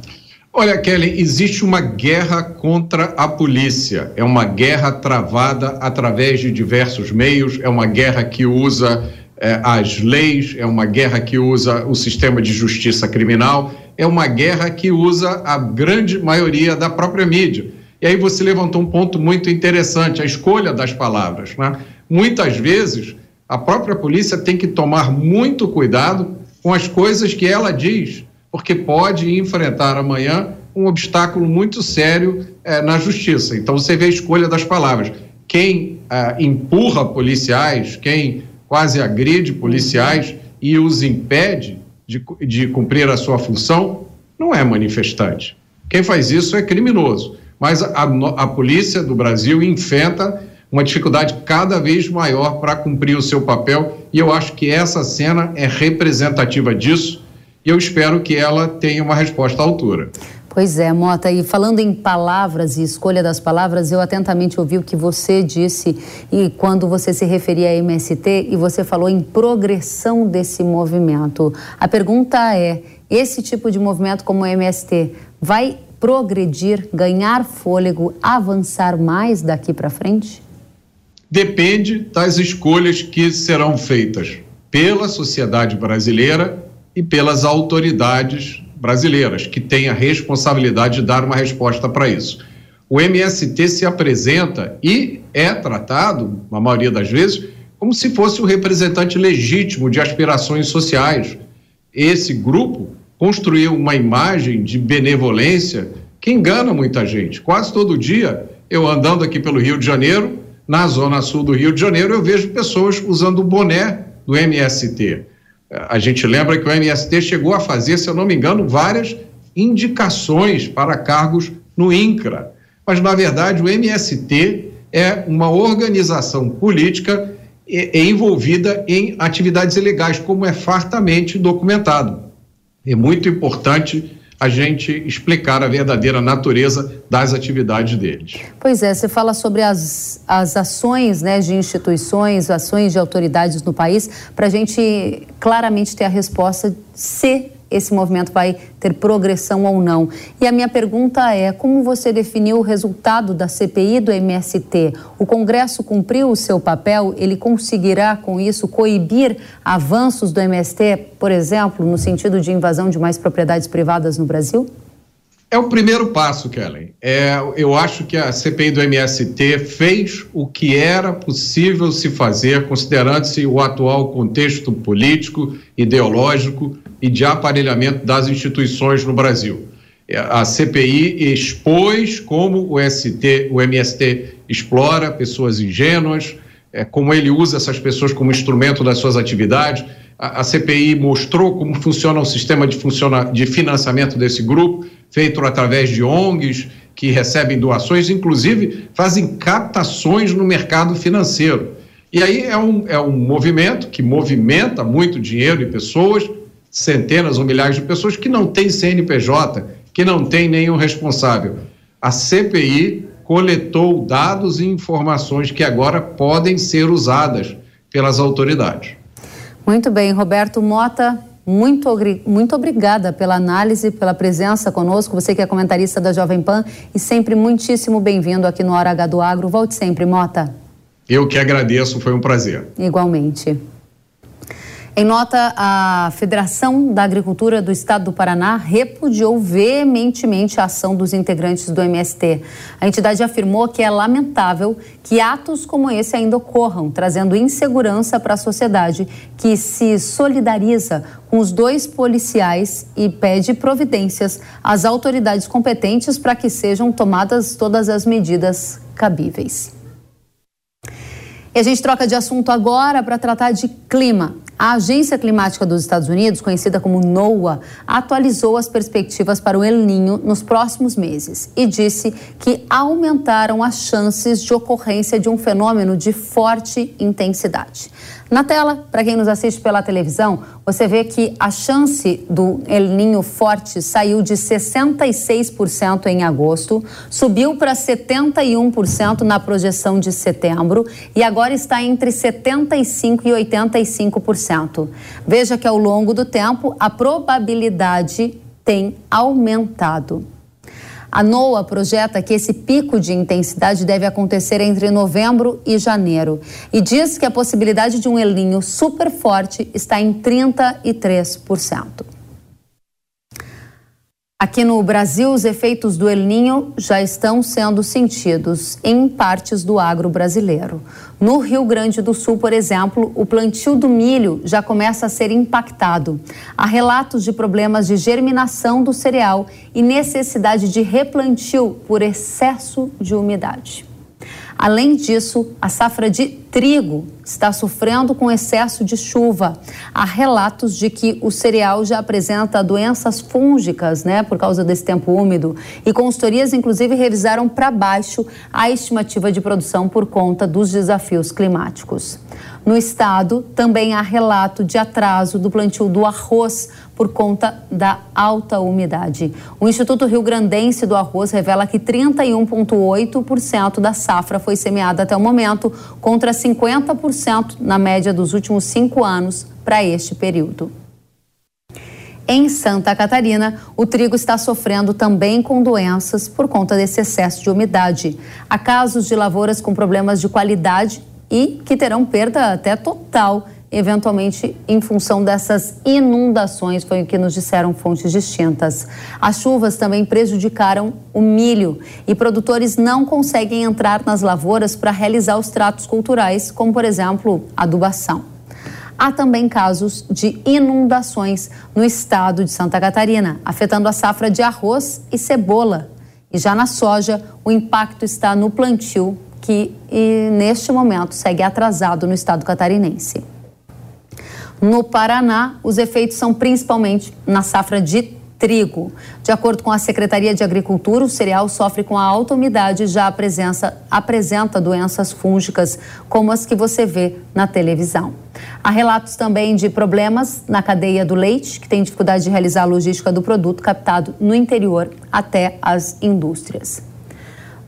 Olha, Kelly, existe uma guerra contra a polícia. É uma guerra travada através de diversos meios, é uma guerra que usa eh, as leis, é uma guerra que usa o sistema de justiça criminal, é uma guerra que usa a grande maioria da própria mídia. E aí você levantou um ponto muito interessante, a escolha das palavras. Né? Muitas vezes, a própria polícia tem que tomar muito cuidado com as coisas que ela diz porque pode enfrentar amanhã um obstáculo muito sério eh, na justiça. Então você vê a escolha das palavras. Quem ah, empurra policiais, quem quase agride policiais e os impede de, de cumprir a sua função, não é manifestante. Quem faz isso é criminoso. Mas a, a polícia do Brasil enfrenta uma dificuldade cada vez maior para cumprir o seu papel, e eu acho que essa cena é representativa disso e eu espero que ela tenha uma resposta à altura. Pois é, Mota, e falando em palavras e escolha das palavras, eu atentamente ouvi o que você disse e quando você se referia a MST e você falou em progressão desse movimento. A pergunta é: esse tipo de movimento como o MST vai progredir, ganhar fôlego, avançar mais daqui para frente? Depende das escolhas que serão feitas pela sociedade brasileira e pelas autoridades brasileiras, que têm a responsabilidade de dar uma resposta para isso. O MST se apresenta e é tratado, na maioria das vezes, como se fosse o representante legítimo de aspirações sociais. Esse grupo construiu uma imagem de benevolência que engana muita gente. Quase todo dia, eu andando aqui pelo Rio de Janeiro, na zona sul do Rio de Janeiro, eu vejo pessoas usando o boné do MST. A gente lembra que o MST chegou a fazer, se eu não me engano, várias indicações para cargos no INCRA. Mas, na verdade, o MST é uma organização política envolvida em atividades ilegais, como é fartamente documentado. É muito importante a gente explicar a verdadeira natureza das atividades deles. Pois é, você fala sobre as, as ações né, de instituições, ações de autoridades no país, para a gente claramente ter a resposta se esse movimento vai ter progressão ou não. E a minha pergunta é: como você definiu o resultado da CPI do MST? O Congresso cumpriu o seu papel? Ele conseguirá, com isso, coibir avanços do MST, por exemplo, no sentido de invasão de mais propriedades privadas no Brasil? É o primeiro passo, Kellen. É, eu acho que a CPI do MST fez o que era possível se fazer, considerando-se o atual contexto político, ideológico e de aparelhamento das instituições no Brasil. É, a CPI expôs como o, ST, o MST explora pessoas ingênuas, é, como ele usa essas pessoas como instrumento das suas atividades. A, CPI mostrou como funciona o sistema de, funciona, de financiamento desse grupo feito através de ONGs que recebem doações, inclusive fazem captações no mercado financeiro. E aí é um, é um movimento que movimenta muito dinheiro e pessoas, centenas ou milhares de pessoas que não têm CNPJ, que não tem nenhum responsável. A CPI coletou dados e informações que agora podem ser usadas pelas autoridades. Muito bem, Roberto Mota, muito, muito obrigada pela análise, pela presença conosco. Você que é comentarista da Jovem Pan e sempre muitíssimo bem-vindo aqui no Hora H do Agro. Volte sempre, Mota. Eu que agradeço, foi um prazer. Igualmente. Em nota, a Federação da Agricultura do Estado do Paraná repudiou veementemente a ação dos integrantes do MST. A entidade afirmou que é lamentável que atos como esse ainda ocorram, trazendo insegurança para a sociedade, que se solidariza com os dois policiais e pede providências às autoridades competentes para que sejam tomadas todas as medidas cabíveis. E a gente troca de assunto agora para tratar de clima. A Agência Climática dos Estados Unidos, conhecida como NOAA, atualizou as perspectivas para o El Ninho nos próximos meses e disse que aumentaram as chances de ocorrência de um fenômeno de forte intensidade. Na tela, para quem nos assiste pela televisão, você vê que a chance do El Ninho forte saiu de 66% em agosto, subiu para 71% na projeção de setembro e agora está entre 75% e 85%. Veja que ao longo do tempo a probabilidade tem aumentado. A NOAA projeta que esse pico de intensidade deve acontecer entre novembro e janeiro e diz que a possibilidade de um elinho super forte está em 33%. Aqui no Brasil, os efeitos do El Ninho já estão sendo sentidos em partes do agro brasileiro. No Rio Grande do Sul, por exemplo, o plantio do milho já começa a ser impactado. Há relatos de problemas de germinação do cereal e necessidade de replantio por excesso de umidade. Além disso, a safra de trigo está sofrendo com excesso de chuva. Há relatos de que o cereal já apresenta doenças fúngicas, né, por causa desse tempo úmido. E consultorias, inclusive, revisaram para baixo a estimativa de produção por conta dos desafios climáticos. No estado, também há relato de atraso do plantio do arroz por conta da alta umidade. O Instituto Rio Grandense do Arroz revela que 31,8% da safra foi semeada até o momento, contra 50% na média dos últimos cinco anos para este período. Em Santa Catarina, o trigo está sofrendo também com doenças por conta desse excesso de umidade. Há casos de lavouras com problemas de qualidade e que terão perda até total eventualmente em função dessas inundações, foi o que nos disseram fontes distintas. As chuvas também prejudicaram o milho e produtores não conseguem entrar nas lavouras para realizar os tratos culturais, como por exemplo, adubação. Há também casos de inundações no estado de Santa Catarina, afetando a safra de arroz e cebola. E já na soja, o impacto está no plantio, que neste momento segue atrasado no estado catarinense. No Paraná, os efeitos são principalmente na safra de trigo. De acordo com a Secretaria de Agricultura, o cereal sofre com a alta umidade e já apresenta, apresenta doenças fúngicas, como as que você vê na televisão. Há relatos também de problemas na cadeia do leite, que tem dificuldade de realizar a logística do produto captado no interior até as indústrias.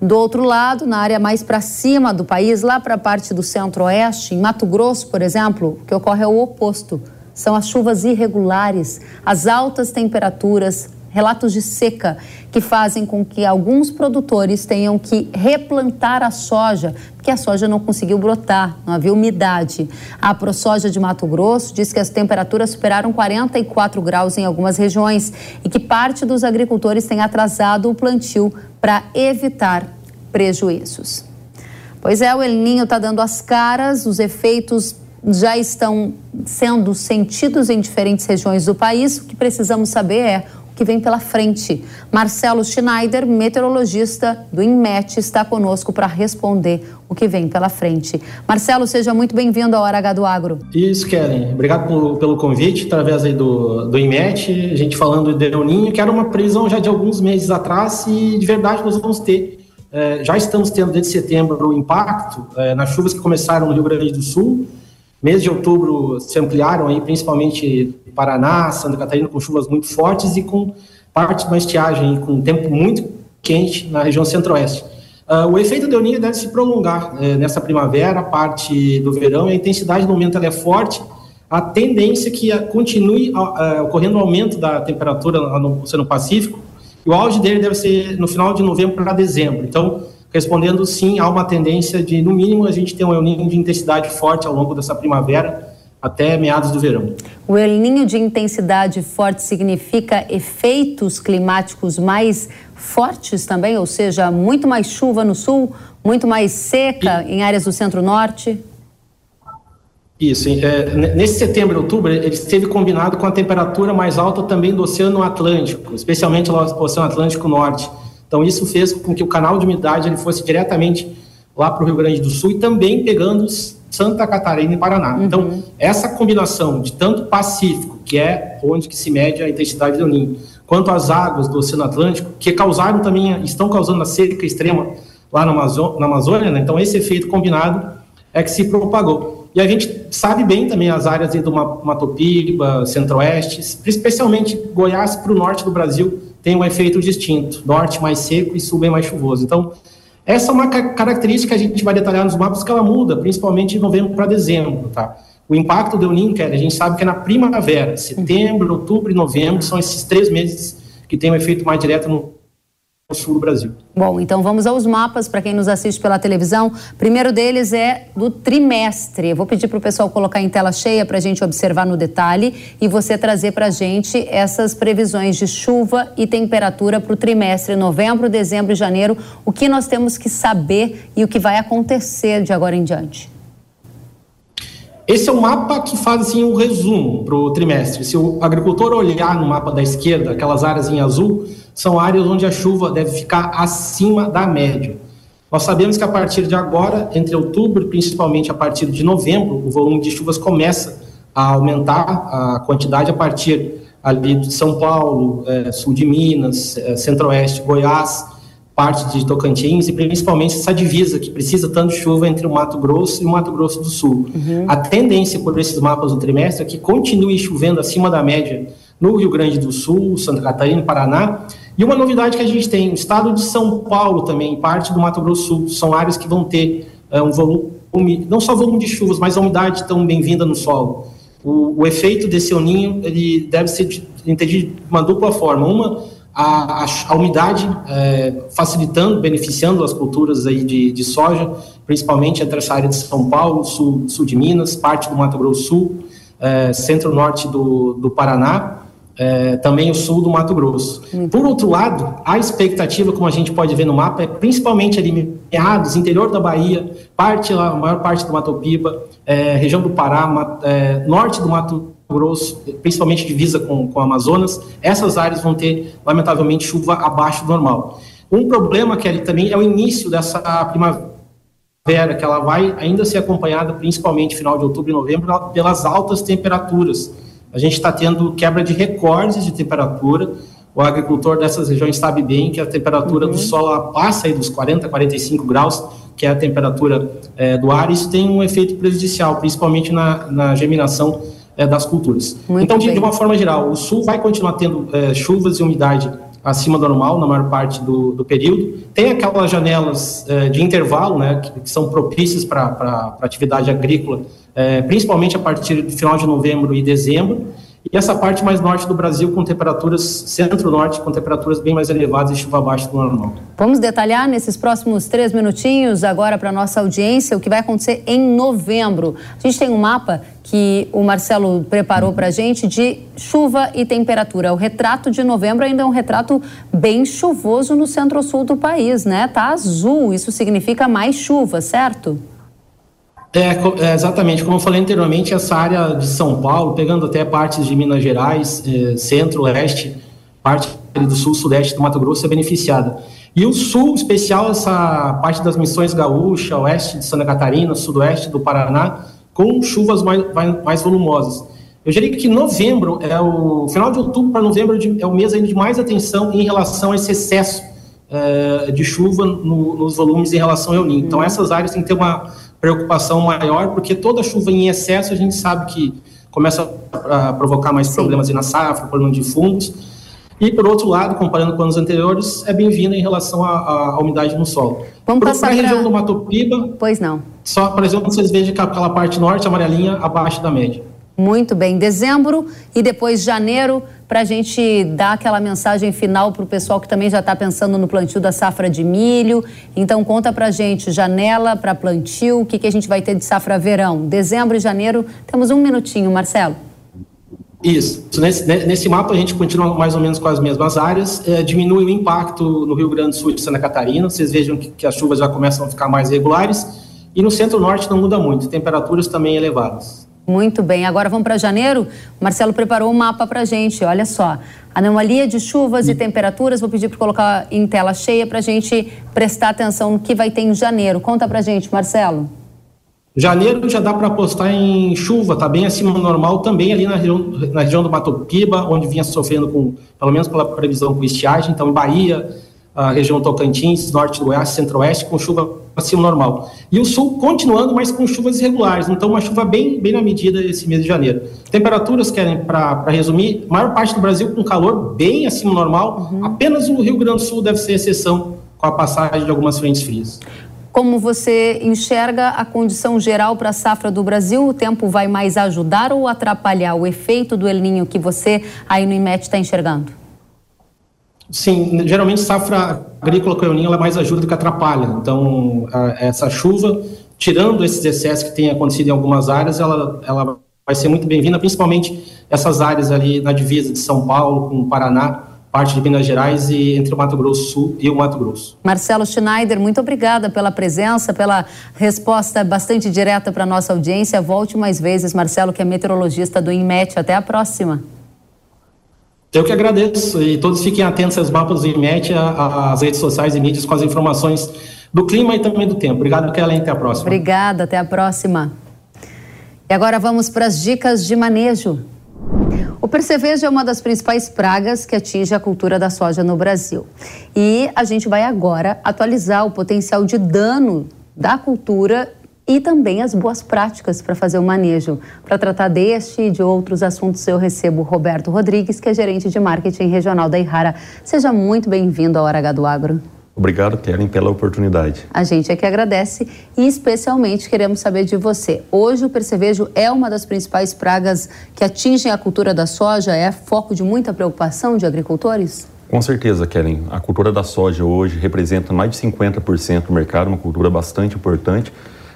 Do outro lado, na área mais para cima do país, lá para a parte do centro-oeste, em Mato Grosso, por exemplo, o que ocorre é o oposto. São as chuvas irregulares, as altas temperaturas, relatos de seca que fazem com que alguns produtores tenham que replantar a soja, porque a soja não conseguiu brotar, não havia umidade. A ProSoja de Mato Grosso diz que as temperaturas superaram 44 graus em algumas regiões e que parte dos agricultores tem atrasado o plantio para evitar prejuízos. Pois é, o El Ninho está dando as caras, os efeitos já estão sendo sentidos em diferentes regiões do país. O que precisamos saber é que vem pela frente. Marcelo Schneider, meteorologista do INMET, está conosco para responder o que vem pela frente. Marcelo, seja muito bem-vindo à Hora H do Agro. Isso, Kellen. Obrigado por, pelo convite, através aí do, do INMET, a gente falando de El Ninho, que era uma previsão já de alguns meses atrás e de verdade nós vamos ter é, já estamos tendo desde setembro o impacto é, nas chuvas que começaram no Rio Grande do Sul. Mês de outubro se ampliaram aí, principalmente Paraná, Santa Catarina, com chuvas muito fortes e com parte de uma estiagem, com um tempo muito quente na região centro-oeste. Uh, o efeito do El Niño deve se prolongar uh, nessa primavera, parte do verão, e a intensidade no momento é forte. A tendência é que continue uh, ocorrendo um aumento da temperatura no Oceano Pacífico, e o auge dele deve ser no final de novembro para dezembro. Então, respondendo sim, há uma tendência de, no mínimo, a gente ter um El Ninho de intensidade forte ao longo dessa primavera até meados do verão. O El Ninho de intensidade forte significa efeitos climáticos mais fortes também, ou seja, muito mais chuva no sul, muito mais seca e... em áreas do centro-norte? Isso. É, nesse setembro e outubro, ele esteve combinado com a temperatura mais alta também do Oceano Atlântico, especialmente no Oceano Atlântico Norte. Então, isso fez com que o canal de umidade ele fosse diretamente lá para o Rio Grande do Sul e também pegando Santa Catarina e Paraná. Uhum. Então, essa combinação de tanto Pacífico, que é onde que se mede a intensidade do Ninho, quanto as águas do Oceano Atlântico, que causaram também, estão causando a seca extrema lá na, na Amazônia, né? então esse efeito combinado é que se propagou. E a gente sabe bem também as áreas do Mato Piba, Centro-Oeste, especialmente Goiás para o norte do Brasil tem um efeito distinto, norte mais seco e sul bem mais chuvoso. Então, essa é uma característica que a gente vai detalhar nos mapas que ela muda, principalmente de novembro para dezembro, tá? O impacto do El Niño, a gente sabe que é na primavera, setembro, outubro e novembro, são esses três meses que tem um efeito mais direto no sul do Brasil. Bom, então vamos aos mapas para quem nos assiste pela televisão. Primeiro deles é do trimestre. Eu vou pedir para o pessoal colocar em tela cheia para a gente observar no detalhe e você trazer para a gente essas previsões de chuva e temperatura para o trimestre, novembro, dezembro e janeiro. O que nós temos que saber e o que vai acontecer de agora em diante. Esse é o mapa que faz assim um resumo para o trimestre. Se o agricultor olhar no mapa da esquerda, aquelas áreas em azul, são áreas onde a chuva deve ficar acima da média. Nós sabemos que a partir de agora, entre outubro, principalmente a partir de novembro, o volume de chuvas começa a aumentar a quantidade a partir ali de São Paulo, é, sul de Minas, é, centro-oeste, Goiás, parte de Tocantins e principalmente essa divisa que precisa tanto de chuva entre o Mato Grosso e o Mato Grosso do Sul. Uhum. A tendência por esses mapas do trimestre é que continue chovendo acima da média no Rio Grande do Sul, Santa Catarina, Paraná. E uma novidade que a gente tem, o estado de São Paulo também, parte do Mato Grosso do Sul, são áreas que vão ter uh, um volume, não só volume de chuvas, mas a umidade tão bem-vinda no solo. O, o efeito desse El Ninho, ele deve ser entendido de uma dupla forma. Uma, a, a, a umidade é, facilitando, beneficiando as culturas aí de, de soja, principalmente entre essa área de São Paulo, sul, sul de Minas, parte do Mato Grosso Sul, é, centro-norte do, do Paraná, é, também o sul do Mato Grosso. Por outro lado, a expectativa, como a gente pode ver no mapa, é principalmente ali meados, interior da Bahia, parte a maior parte do Mato Piba, é, região do Pará, é, norte do Mato Grosso, principalmente divisa com, com o Amazonas, essas áreas vão ter, lamentavelmente, chuva abaixo do normal. Um problema, Kelly, também é o início dessa primavera, que ela vai ainda ser acompanhada, principalmente final de outubro e novembro, pelas altas temperaturas. A gente está tendo quebra de recordes de temperatura. O agricultor dessas regiões sabe bem que a temperatura uhum. do solo passa aí dos 40, 45 graus, que é a temperatura é, do ar. Isso tem um efeito prejudicial, principalmente na, na germinação é, das culturas. Muito então, de, de, uma forma geral, o sul vai continuar tendo é, chuvas e umidade acima do normal na maior parte do, do período. Tem aquelas janelas é, de intervalo, né, que, que são propícias para a atividade agrícola, é, principalmente a partir do final de novembro e dezembro. E essa parte mais norte do Brasil, com temperaturas, centro-norte, com temperaturas bem mais elevadas e chuva abaixo do normal. Vamos detalhar nesses próximos três minutinhos, agora para nossa audiência, o que vai acontecer em novembro. A gente tem um mapa que o Marcelo preparou para a gente de chuva e temperatura. O retrato de novembro ainda é um retrato bem chuvoso no centro-sul do país, né? Tá azul, isso significa mais chuva, certo? É, é, exatamente, como eu falei anteriormente, essa área de São Paulo, pegando até partes de Minas Gerais, é, centro, oeste, parte do sul, sudeste do Mato Grosso é beneficiada. E o sul, especial, essa parte das missões gaúcha, oeste de Santa Catarina, sudoeste do Paraná, com chuvas mais, mais volumosas. Eu diria que novembro é o final de outubro para novembro é o mês ainda de mais atenção em relação a esse excesso é, de chuva no, nos volumes em relação ao Ninho. Então essas áreas têm que ter uma preocupação maior, porque toda chuva em excesso a gente sabe que começa a provocar mais Sim. problemas na safra, problema de fungos. E, por outro lado, comparando com anos anteriores, é bem-vinda em relação à, à, umidade no solo. Vamos passar para a região do Mato Piba. Pois não. Só, por exemplo, vocês vejam que aquela parte norte, amarelinha, abaixo da média. Muito bem. Dezembro e depois janeiro, para a gente dar aquela mensagem final para o pessoal que também já está pensando no plantio da safra de milho. Então, conta para a gente, janela para plantio, o que, que a gente vai ter de safra verão. Dezembro e janeiro, temos um minutinho, Marcelo. Isso. Nesse, nesse mapa a gente continua mais ou menos com as mesmas áreas, é, diminui o impacto no Rio Grande do Sul e Santa Catarina, vocês vejam que, que as chuvas já começam a ficar mais regulares, e no centro-norte não muda muito, temperaturas também elevadas. Muito bem, agora vamos para janeiro. O Marcelo preparou um mapa para a gente, olha só. Anomalia de chuvas e temperaturas, vou pedir para colocar em tela cheia para a gente prestar atenção no que vai ter em janeiro. Conta para a gente, Marcelo. Janeiro já dá para apostar em chuva, está bem acima do normal, também ali na região, na região do Mato Piba, onde vinha sofrendo com, pelo menos pela previsão com estiagem, então Bahia, a região Tocantins, norte do Goiás, centro-oeste, com chuva acima normal. E o sul continuando, mas com chuvas irregulares, então uma chuva bem, bem na medida esse mês de janeiro. Temperaturas, querem, para resumir, maior parte do Brasil com calor bem acima do normal, uhum. apenas o Rio Grande do Sul deve ser exceção com a passagem de algumas frentes frias. Como você enxerga a condição geral para a safra do Brasil? O tempo vai mais ajudar ou atrapalhar o efeito do El Ninho que você aí no IMET está enxergando? Sim, geralmente safra agrícola com ela mais ajuda do que atrapalha. Então, a, essa chuva, tirando esses excessos que têm acontecido em algumas áreas, ela, ela vai ser muito bem-vinda, principalmente essas áreas ali na divisa de São Paulo com o Paraná, parte de Minas Gerais e entre o Mato Grosso Sul e o Mato Grosso. Marcelo Schneider, muito obrigada pela presença, pela resposta bastante direta para a nossa audiência. Volte mais vezes, Marcelo, que é meteorologista do INMET. Até a próxima. Eu que agradeço e todos fiquem atentos aos mapas do INMET, às redes sociais e mídias com as informações do clima e também do tempo. Obrigado, Kellen. Até a próxima. Obrigada, até a próxima. E agora vamos para as dicas de manejo. O percevejo é uma das principais pragas que atinge a cultura da soja no Brasil. E a gente vai agora atualizar o potencial de dano da cultura e também as boas práticas para fazer o manejo. Para tratar deste e de outros assuntos, eu recebo Roberto Rodrigues, que é gerente de marketing regional da Ihara. Seja muito bem-vindo à Hora H do Agro. Obrigado, Kellen, pela oportunidade. A gente é que agradece e especialmente queremos saber de você. Hoje o percevejo é uma das principais pragas que atingem a cultura da soja, é foco de muita preocupação de agricultores? Com certeza, Kellen. A cultura da soja hoje representa mais de 50% do mercado, uma cultura bastante importante.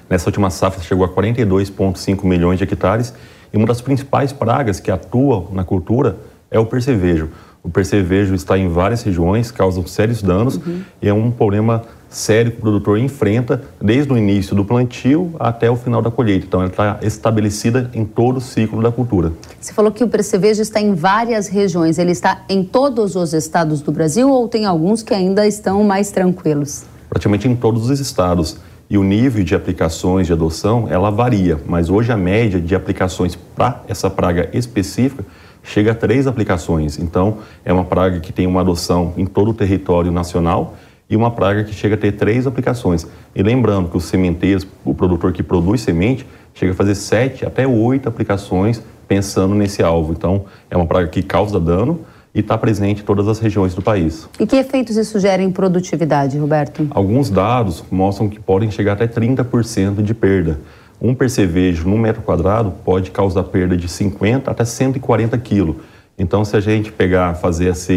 Nessa última safra chegou a 42,5 milhões de hectares e uma das principais pragas que atuam na cultura é o percevejo. O percevejo está em várias regiões, causa sérios danos uhum. e é um problema sério que o produtor enfrenta desde o início do plantio até o final da colheita. Então, ela está estabelecida em todo o ciclo da cultura. Você falou que o percevejo está em várias regiões. Ele está em todos os estados do Brasil ou tem alguns que ainda estão mais tranquilos? Praticamente em todos os estados. E o nível de aplicações de adoção, ela varia, mas hoje a média de aplicações para essa praga específica chega a três aplicações. Então, é uma praga que tem uma adoção em todo o território nacional e uma praga que chega a ter três aplicações. E lembrando que os sementeiros, o produtor que produz semente, chega a fazer sete até oito aplicações pensando nesse alvo. Então, é uma praga que causa dano e está presente em todas as regiões do país. E que efeitos isso gera em produtividade, Roberto? Alguns dados mostram que podem chegar até 30% de perda. Um percevejo no metro quadrado pode causar perda de 50 até 140 quilos. Então, se a gente pegar, fazer essa,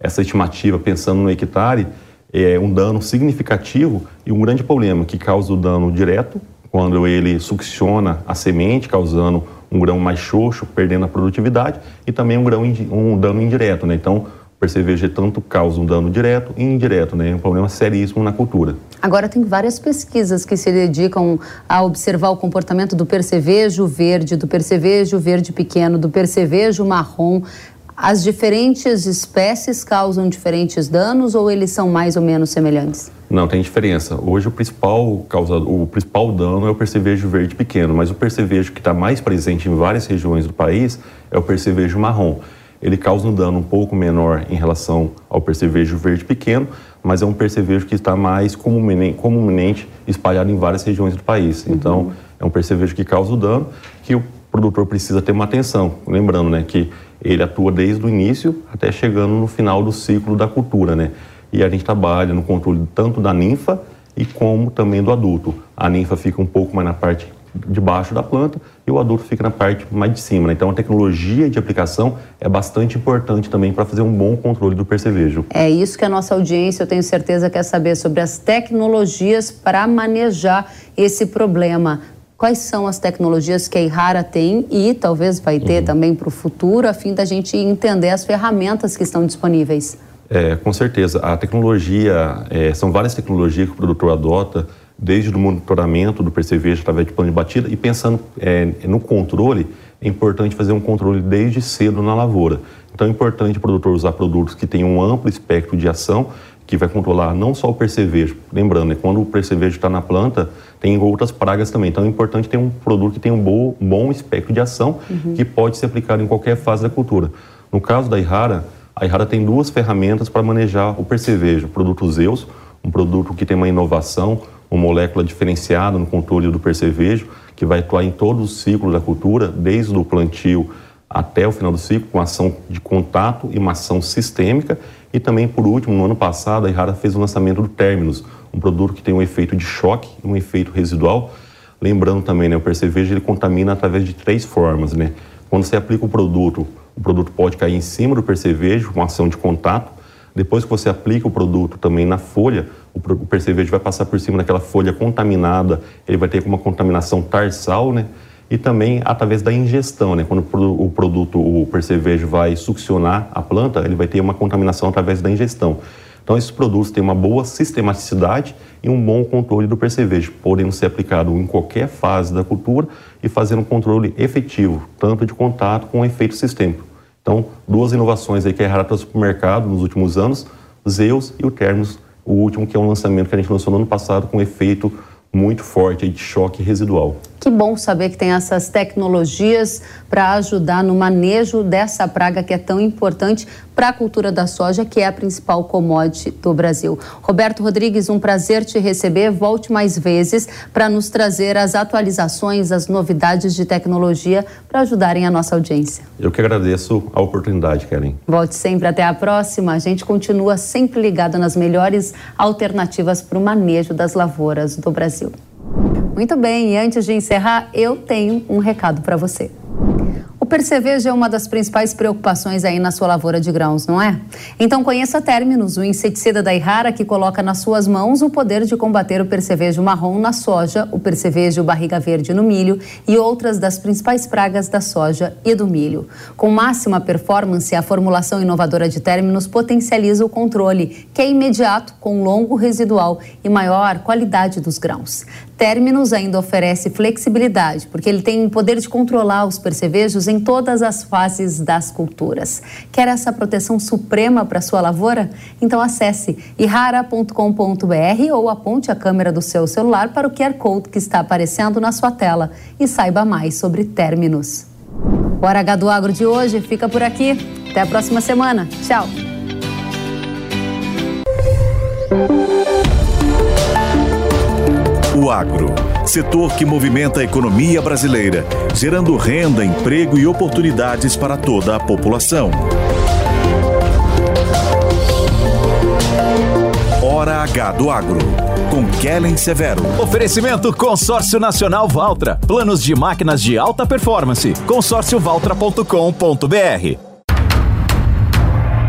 essa estimativa pensando no hectare, é um dano significativo e um grande problema que causa o dano direto, quando ele succiona a semente, causando um grão mais xoxo, perdendo a produtividade, e também um, grão, um dano indireto. Né? Então, percevejo tanto causa um dano direto e indireto, né? É um problema seríssimo na cultura. Agora tem várias pesquisas que se dedicam a observar o comportamento do percevejo verde, do percevejo verde pequeno, do percevejo marrom. As diferentes espécies causam diferentes danos ou eles são mais ou menos semelhantes? Não, tem diferença. Hoje o principal causa, o principal dano é o percevejo verde pequeno, mas o percevejo que está mais presente em várias regiões do país é o percevejo marrom ele causa um dano um pouco menor em relação ao percevejo verde pequeno, mas é um percevejo que está mais comumente, espalhado em várias regiões do país. Uhum. Então, é um percevejo que causa o dano, que o produtor precisa ter uma atenção. Lembrando né, que ele atua desde o início até chegando no final do ciclo da cultura. Né? E a gente trabalha no controle tanto da ninfa e como também do adulto. A ninfa fica um pouco mais na parte debaixo da planta e o adulto fica na parte mais de cima. Né? Então, a tecnologia de aplicação é bastante importante também para fazer um bom controle do percevejo. É isso que a nossa audiência, eu tenho certeza, quer saber sobre as tecnologias para manejar esse problema. Quais são as tecnologias que a Irara tem e talvez vai ter uhum. também para o futuro, a fim da gente entender as ferramentas que estão disponíveis? É, com certeza. A tecnologia, é, são várias tecnologias que o produtor adota desde o monitoramento do percevejo através de plano de batida e pensando é, no controle, é importante fazer um controle desde cedo na lavoura. Então é importante o produtor usar produtos que tenham um amplo espectro de ação, que vai controlar não só o percevejo, lembrando, né, quando o percevejo está na planta, tem outras pragas também. Então é importante ter um produto que tenha um bom, bom espectro de ação, uhum. que pode ser aplicado em qualquer fase da cultura. No caso da Irara, a Irara tem duas ferramentas para manejar o percevejo, o produto Zeus, um produto que tem uma inovação, uma molécula diferenciada no controle do percevejo, que vai atuar em todo o ciclo da cultura, desde o plantio até o final do ciclo, com ação de contato e uma ação sistêmica. E também, por último, no ano passado, a Irara fez o lançamento do Terminus, um produto que tem um efeito de choque e um efeito residual. Lembrando também, né, o percevejo ele contamina através de três formas. Né? Quando você aplica o produto, o produto pode cair em cima do percevejo, com ação de contato. Depois que você aplica o produto também na folha, o percevejo vai passar por cima daquela folha contaminada, ele vai ter uma contaminação tarsal, né? E também através da ingestão, né? Quando o produto, o percevejo vai succionar a planta, ele vai ter uma contaminação através da ingestão. Então, esses produtos têm uma boa sistematicidade e um bom controle do percevejo, podendo ser aplicado em qualquer fase da cultura e fazendo um controle efetivo, tanto de contato com efeito sistêmico. Então, duas inovações aí que a Errara para o mercado nos últimos anos, Zeus e o Termos o último, que é um lançamento que a gente lançou no ano passado com efeito muito forte de choque residual. Que bom saber que tem essas tecnologias para ajudar no manejo dessa praga que é tão importante para a cultura da soja, que é a principal commodity do Brasil. Roberto Rodrigues, um prazer te receber. Volte mais vezes para nos trazer as atualizações, as novidades de tecnologia para ajudarem a nossa audiência. Eu que agradeço a oportunidade, Kellen. Volte sempre. Até a próxima. A gente continua sempre ligado nas melhores alternativas para o manejo das lavouras do Brasil. Muito bem, e antes de encerrar, eu tenho um recado para você. O percevejo é uma das principais preocupações aí na sua lavoura de grãos, não é? Então conheça Terminus, o inseticida da Irrara que coloca nas suas mãos o poder de combater o percevejo marrom na soja, o percevejo barriga verde no milho e outras das principais pragas da soja e do milho. Com máxima performance, a formulação inovadora de Terminus potencializa o controle, que é imediato, com longo residual e maior qualidade dos grãos. Terminus ainda oferece flexibilidade, porque ele tem o poder de controlar os percevejos em todas as fases das culturas. Quer essa proteção suprema para sua lavoura? Então acesse irara.com.br ou aponte a câmera do seu celular para o QR Code que está aparecendo na sua tela e saiba mais sobre Terminus. O H do Agro de hoje fica por aqui. Até a próxima semana. Tchau! O agro, setor que movimenta a economia brasileira, gerando renda, emprego e oportunidades para toda a população. Hora H do Agro, com Kellen Severo. Oferecimento Consórcio Nacional Valtra. Planos de máquinas de alta performance. consórciovaltra.com.br.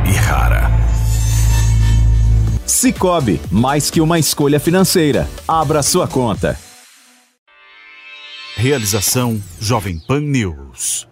E rara. Cicobi, mais que uma escolha financeira. Abra sua conta. Realização Jovem Pan News.